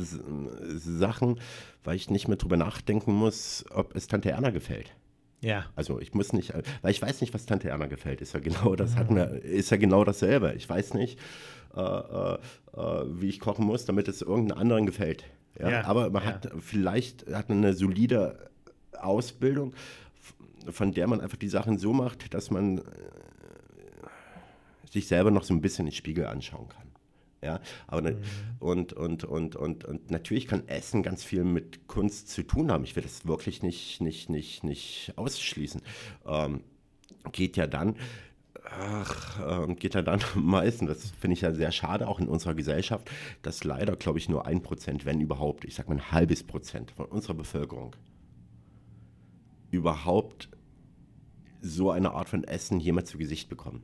Sachen, weil ich nicht mehr drüber nachdenken muss, ob es Tante Erna gefällt. Ja. Also ich muss nicht, weil ich weiß nicht, was Tante Erna gefällt. Ist ja genau das hat mir, ist ja genau dasselbe. Ich weiß nicht, äh, äh, äh, wie ich kochen muss, damit es irgendeinem anderen gefällt. Ja? Ja, Aber man ja. hat vielleicht hat man eine solide Ausbildung, von der man einfach die Sachen so macht, dass man äh, sich selber noch so ein bisschen in den Spiegel anschauen kann. Ja, aber ne, und, und, und, und, und natürlich kann Essen ganz viel mit Kunst zu tun haben. Ich will das wirklich nicht, nicht, nicht, nicht ausschließen. Ähm, geht ja dann, ach, ähm, geht ja dann meistens, das finde ich ja sehr schade, auch in unserer Gesellschaft, dass leider, glaube ich, nur ein Prozent, wenn überhaupt, ich sage mal ein halbes Prozent von unserer Bevölkerung überhaupt so eine Art von Essen jemand zu Gesicht bekommen.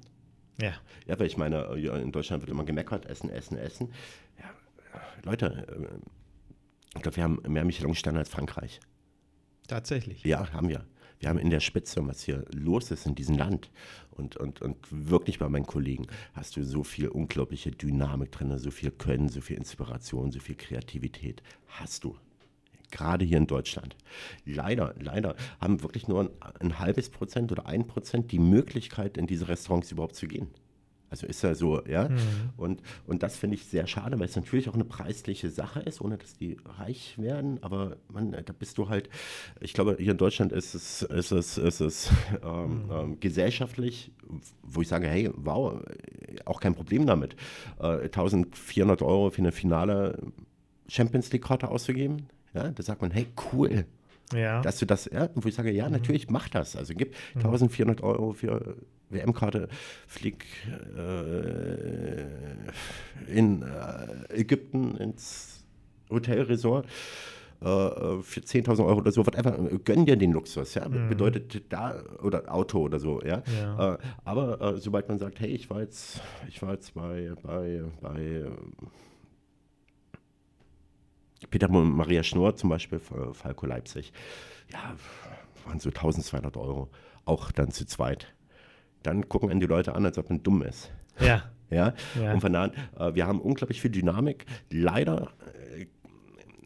Ja. Ja, weil ich meine, äh, in Deutschland wird immer gemeckert, essen, essen, essen. Ja, Leute, äh, ich glaube, wir haben mehr Michelin-Sterne als Frankreich. Tatsächlich. Ja, haben wir. Wir haben in der Spitze, was hier los ist in diesem Land und, und, und wirklich bei meinen Kollegen, hast du so viel unglaubliche Dynamik drin, so viel Können, so viel Inspiration, so viel Kreativität. Hast du. gerade hier in Deutschland. Leider, leider haben wirklich nur ein, ein halbes Prozent oder ein Prozent die Möglichkeit, in diese Restaurants überhaupt zu gehen. Also ist ja so, ja. Mhm. Und, und das finde ich sehr schade, weil es natürlich auch eine preisliche Sache ist, ohne dass die reich werden. Aber man, da bist du halt, ich glaube, hier in Deutschland ist es, ist es, ist es ähm, mhm. ähm, gesellschaftlich, wo ich sage, hey, wow, auch kein Problem damit, äh, 1400 Euro für eine finale Champions League-Karte auszugeben. Ja, da sagt man, hey, cool, ja. Dass du das, ja, wo ich sage, ja, mhm. natürlich mach das. Also gib mhm. 1400 Euro für WM-Karte, flieg äh, in äh, Ägypten ins Hotelresort äh, für 10.000 Euro oder so, whatever, gönn dir den Luxus, ja, mhm. bedeutet da, oder Auto oder so, ja, ja. Äh, aber äh, sobald man sagt, hey, ich war jetzt, ich war jetzt bei, bei, bei Peter Maria Schnurr zum Beispiel, Falco Leipzig, ja, waren so 1200 Euro, auch dann zu zweit dann gucken einen die Leute an, als ob man dumm ist. Ja. Ja, ja. und von daher, äh, wir haben unglaublich viel Dynamik. Leider äh,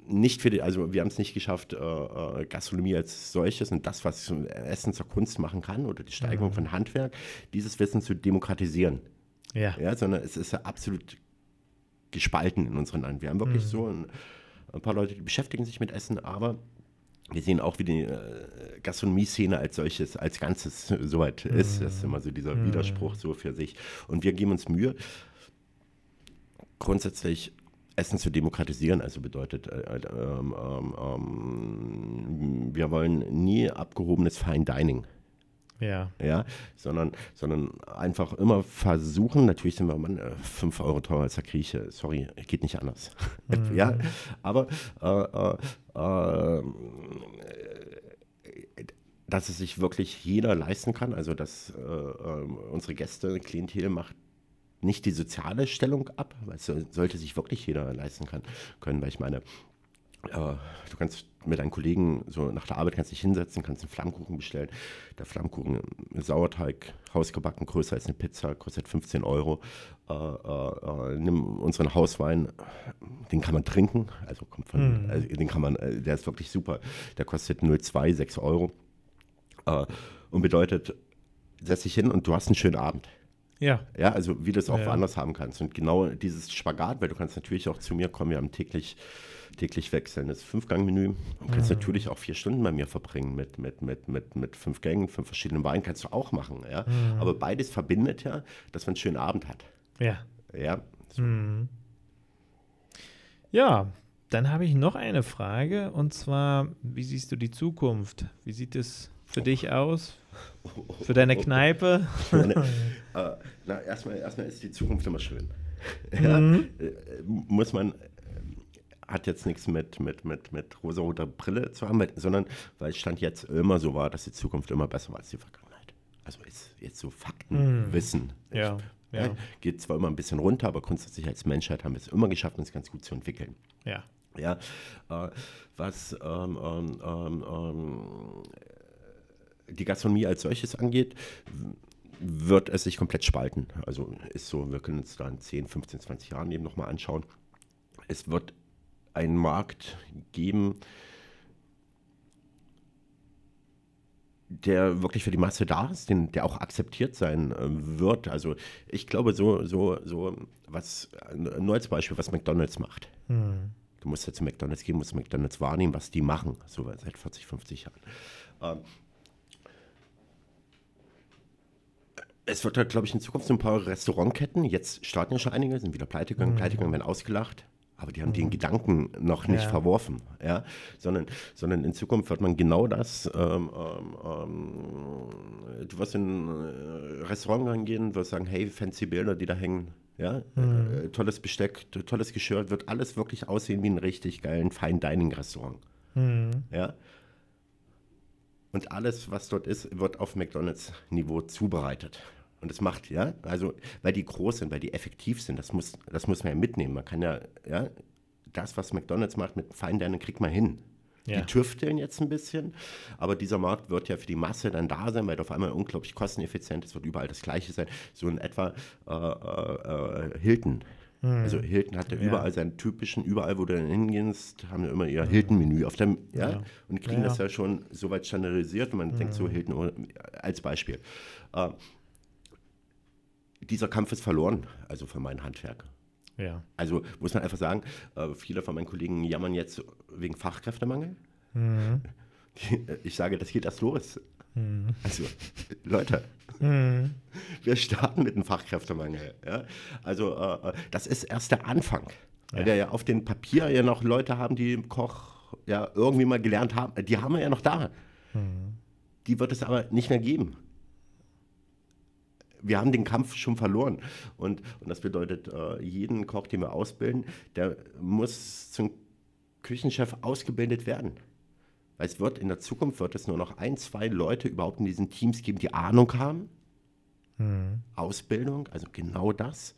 nicht für die, also wir haben es nicht geschafft, äh, äh, Gastronomie als solches und das, was Essen zur Kunst machen kann oder die Steigerung mhm. von Handwerk, dieses Wissen zu demokratisieren. Ja. ja sondern es ist ja absolut gespalten in unserem Land. Wir haben wirklich mhm. so ein, ein, paar Leute, die beschäftigen sich mit Essen, aber wir sehen auch, wie die äh, Gastronomie-Szene als solches, als Ganzes soweit mhm. ist. Das ist immer so dieser mhm. Widerspruch so für sich. Und wir geben uns Mühe, grundsätzlich Essen zu demokratisieren. Also bedeutet, äh, äh, ähm, wir wollen nie abgehobenes Fine Dining ja. Ja, sondern, sondern einfach immer versuchen, natürlich sind wir Mann, 5 äh, Euro teurer als der Grieche, sorry, geht nicht anders. Mhm. ja, aber äh, äh, äh, dass es sich wirklich jeder leisten kann, also dass äh, ähm, unsere Gäste, Klientel macht nicht die soziale Stellung ab, weil es sollte sich wirklich jeder leisten kann, können, weil ich meine, äh, du kannst mit deinen Kollegen so nach der Arbeit kannst dich hinsetzen, kannst einen Flammkuchen bestellen. Der Flammkuchen, Sauerteig, hausgebacken, größer als eine Pizza, kostet 15 Euro. Äh, äh, äh, nimm unseren Hauswein, den kann man trinken, also kommt von, mhm. also den kann man, äh, der ist wirklich super. Der kostet 0,2, 6 Euro äh, und bedeutet, setz dich hin und du hast einen schönen Abend. Ja. Ja, also wie du es auch ja. woanders haben kannst. Und genau dieses Spagat, weil du kannst natürlich auch zu mir kommen, wir haben täglich täglich wechselndes Fünfgang-Menü. Du kannst mhm. natürlich auch vier Stunden bei mir verbringen mit, mit, mit, mit, mit fünf Gängen, fünf verschiedenen Weinen kannst du auch machen. Ja? Mhm. Aber beides verbindet ja, dass man einen schönen Abend hat. Ja. Ja. So. Mhm. Ja, dann habe ich noch eine Frage und zwar, wie siehst du die Zukunft? Wie sieht es für dich aus? Für deine Kneipe? Meine, äh, na, erstmal, erstmal ist die Zukunft immer schön. Ja, mhm. äh, muss man hat jetzt nichts mit, mit, mit, mit rosa-roter Brille zu haben, sondern weil es Stand jetzt immer so war, dass die Zukunft immer besser war als die Vergangenheit. Also ist jetzt so Faktenwissen. Ja, ja. ja. Geht zwar immer ein bisschen runter, aber grundsätzlich als Menschheit haben wir es immer geschafft, uns ganz gut zu entwickeln. Ja. Ja, äh, was ähm, ähm, ähm, ähm die Gastronomie als solches angeht, wird es sich komplett spalten. Also ist so, wir können uns da in 10, 15, 20 Jahren eben nochmal anschauen. Es wird einen Markt geben, der wirklich für die Masse da ist, den, der auch akzeptiert sein äh, wird. Also ich glaube, so, so, so was, nur als Beispiel, was McDonalds macht. Mhm. Du musst ja zu McDonalds gehen, musst McDonalds wahrnehmen, was die machen, so seit 40, 50 Jahren. Ähm, es wird halt, glaube ich, in Zukunft so ein paar Restaurantketten, jetzt starten ja schon einige, sind wieder pleite gegangen, mhm. pleite gegangen, werden ausgelacht aber die haben mhm. den Gedanken noch nicht ja. verworfen, ja, sondern, sondern in Zukunft wird man genau das, ähm, ähm, ähm du wirst in ein Restaurant reingehen, wirst sagen, hey, fancy Bilder, die da hängen, ja, mhm. äh, tolles Besteck, tolles Geschirr, wird alles wirklich aussehen wie ein richtig geilen Fine-Dining-Restaurant, mhm. ja, und alles, was dort ist, wird auf McDonalds-Niveau zubereitet. Und das macht, ja, also, weil die groß sind, weil die effektiv sind, das muss, das muss man ja mitnehmen. Man kann ja, ja, das, was McDonalds macht mit Feinlernen, kriegt man hin. Ja. Die tüfteln jetzt ein bisschen, aber dieser Markt wird ja für die Masse dann da sein, weil auf einmal unglaublich kosteneffizient ist, wird überall das Gleiche sein. So in etwa äh, äh, äh Hilton. Mhm. Also Hilton hatte ja. überall seinen typischen, überall wo du dann hingehst, haben ja immer ihr Hilton-Menü auf dem, ja, ja. und kriegen das ja schon so weit standardisiert und man mhm. denkt so Hilton oh, als Beispiel. Äh, dieser Kampf ist verloren, also für mein Handwerk. Ja. Also muss man einfach sagen, äh, viele von meinen Kollegen jammern jetzt wegen Fachkräftemangel. Mhm. Ich sage, das geht erst los. Mhm. Also, Leute, mhm. wir starten mit einem Fachkräftemangel. Ja? Also, äh, äh, das ist erst der Anfang. Ja. Weil wir ja auf dem Papier ja noch Leute haben, die im Koch ja irgendwie mal gelernt haben. Die haben wir ja noch da. Mhm. Die wird es aber nicht mehr geben wir haben den Kampf schon verloren. Und, und das bedeutet, äh, jeden Koch, den wir ausbilden, der muss zum Küchenchef ausgebildet werden. Weil es wird in der Zukunft wird es nur noch ein, zwei Leute überhaupt in diesen Teams geben, die Ahnung haben. Mhm. Ausbildung, also genau das.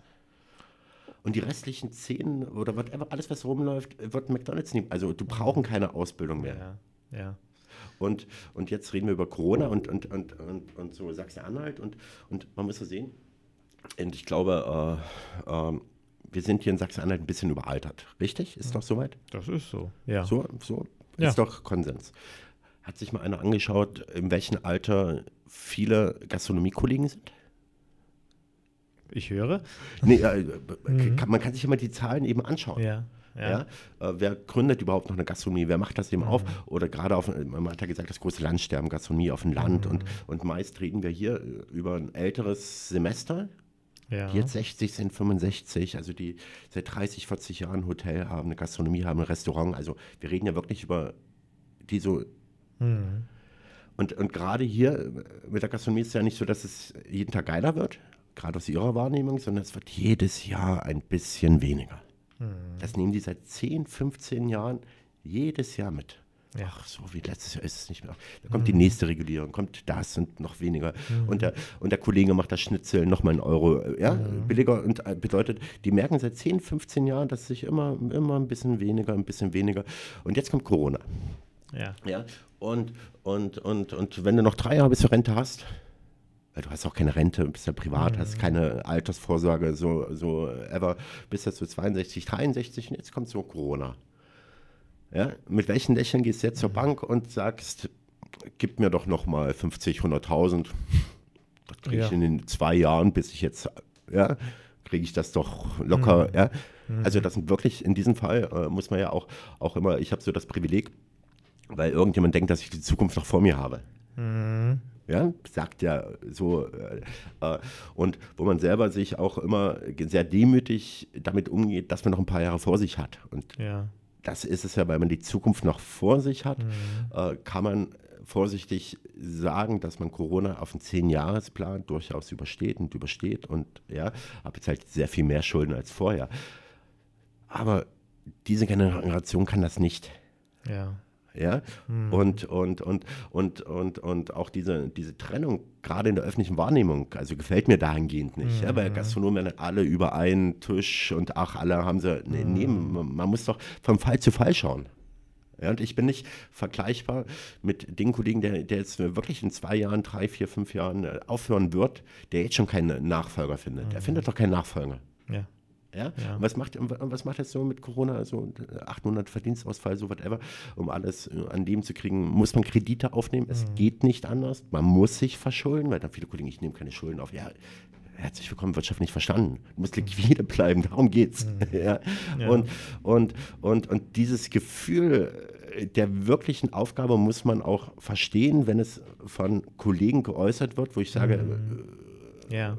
Und die restlichen zehn oder whatever, alles, was rumläuft, wird McDonalds nehmen. Also du brauchen keine Ausbildung mehr. Ja, ja. Und, und jetzt reden wir über Corona und, und, und, und, und so Sachsen-Anhalt und, und man muss so sehen. Und ich glaube, äh, äh, wir sind hier in Sachsen-Anhalt ein bisschen überaltert. Richtig? Ist doch soweit? Das ist so, ja. So, so ja. ist doch Konsens. Hat sich mal einer angeschaut, in welchem Alter viele Gastronomiekollegen sind? Ich höre. Nee, äh, mhm. kann, man kann sich immer die Zahlen eben anschauen. Ja. Ja. ja? Äh, wer gründet überhaupt noch eine Gastronomie? Wer macht das eben mhm. auf? Oder gerade auf, man hat ja gesagt, das große Landsterben, Gastronomie auf dem Land. Mhm. Und, und meist reden wir hier über ein älteres Semester, ja. die jetzt 60 sind, 65, also die seit 30, 40 Jahren ein Hotel haben, eine Gastronomie haben, ein Restaurant. Also wir reden ja wirklich über die so. Mhm. Und, und gerade hier mit der Gastronomie ist es ja nicht so, dass es jeden Tag geiler wird, gerade aus ihrer Wahrnehmung, sondern es wird jedes Jahr ein bisschen weniger. Mhm. Das nehmen die seit 10, 15 Jahren jedes Jahr mit. Ja. Ach, so wie letztes Jahr ist es nicht mehr. Da kommt mhm. die nächste Regulierung, kommt das und noch weniger. Mhm. Und, der, und der Kollege macht das Schnitzel nochmal einen Euro ja, mhm. billiger und äh, bedeutet, die merken seit 10, 15 Jahren, dass sich immer, immer ein bisschen weniger, ein bisschen weniger. Und jetzt kommt Corona. Ja. ja? Und, und, und, und wenn du noch drei Jahre bis zur Rente hast, weil du hast auch keine Rente, bist ja privat, mhm. hast keine Altersvorsorge, so, so ever, bist jetzt so 62, 63 und jetzt kommt so Corona. Ja, mit welchen Lächeln gehst du jetzt zur mhm. Bank und sagst, gib mir doch nochmal 50, 100.000. Das kriege ich ja. in den zwei Jahren, bis ich jetzt, ja, kriege ich das doch locker, mhm. ja. Mhm. Also das sind wirklich, in diesem Fall äh, muss man ja auch, auch immer, ich habe so das Privileg, weil irgendjemand denkt, dass ich die Zukunft noch vor mir habe. Mhm ja, sagt ja so. Äh, äh, und wo man selber sich auch immer sehr demütig damit umgeht, dass man noch ein paar Jahre vor sich hat. Und ja. das ist es ja, weil man die Zukunft noch vor sich hat, mhm. äh, kann man vorsichtig sagen, dass man Corona auf einen Zehn-Jahres-Plan durchaus übersteht und übersteht und ja, habe jetzt halt sehr viel mehr Schulden als vorher. Aber diese Generation kann das nicht. Ja ja mhm. und, und, und, und, und, und auch diese, diese Trennung, gerade in der öffentlichen Wahrnehmung, also gefällt mir dahingehend nicht. Mhm. Ja, bei hm. Gastronomen alle über einen Tisch und ach, alle haben sie, nee, nee, hm. man muss doch vom Fall zu Fall schauen. Ja, und ich bin nicht vergleichbar mit den Kollegen, der, der jetzt wirklich in zwei Jahren, drei, vier, fünf Jahren äh, aufhören wird, der jetzt schon keinen Nachfolger findet. Mhm. Er findet doch keinen Nachfolger. Ja. Ja? ja. was macht, was macht jetzt so mit Corona, also 800 Verdienstausfall, so whatever, um alles äh, an dem zu kriegen? Muss man Kredite aufnehmen? Es mhm. geht nicht anders. Man muss sich verschulden, weil dann viele Kollegen, ich nehme keine Schulden auf. Ja, herzlich willkommen, Wirtschaft nicht verstanden. Du musst liquide bleiben, darum geht's. Mhm. ja? ja. Und, und, und, und dieses Gefühl der wirklichen Aufgabe muss man auch verstehen, wenn es von Kollegen geäußert wird, wo ich sage, mhm. ja.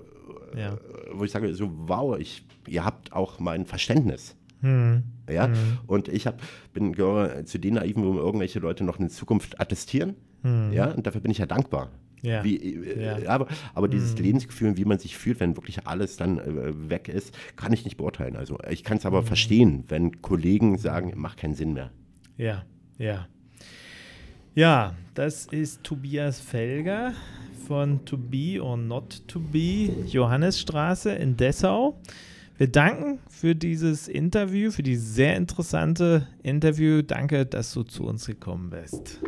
Ja. wo ich sage, so wow, ich ihr habt auch mein Verständnis. Hm. Ja, hm. und ich hab, bin gehöre zu den Naiven, wo irgendwelche Leute noch eine Zukunft attestieren. Hm. Ja, und dafür bin ich ja dankbar. Ja. Wie, äh, ja. Aber, aber dieses hm. Lebensgefühl, wie man sich fühlt, wenn wirklich alles dann äh, weg ist, kann ich nicht beurteilen. Also ich kann es aber hm. verstehen, wenn Kollegen sagen, macht keinen Sinn mehr. Ja, ja. Ja, das ist Tobias Felger von To Be or Not To Be, Johannesstraße in Dessau. Wir danken für dieses Interview, für dieses sehr interessante Interview. Danke, dass du zu uns gekommen bist.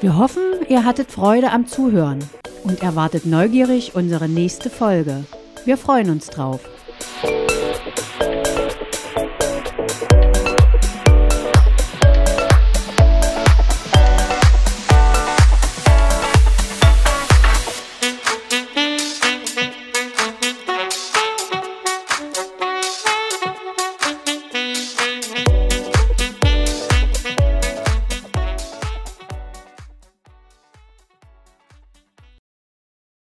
Wir hoffen, ihr hattet Freude am Zuhören und erwartet neugierig unsere nächste Folge. Wir freuen uns drauf.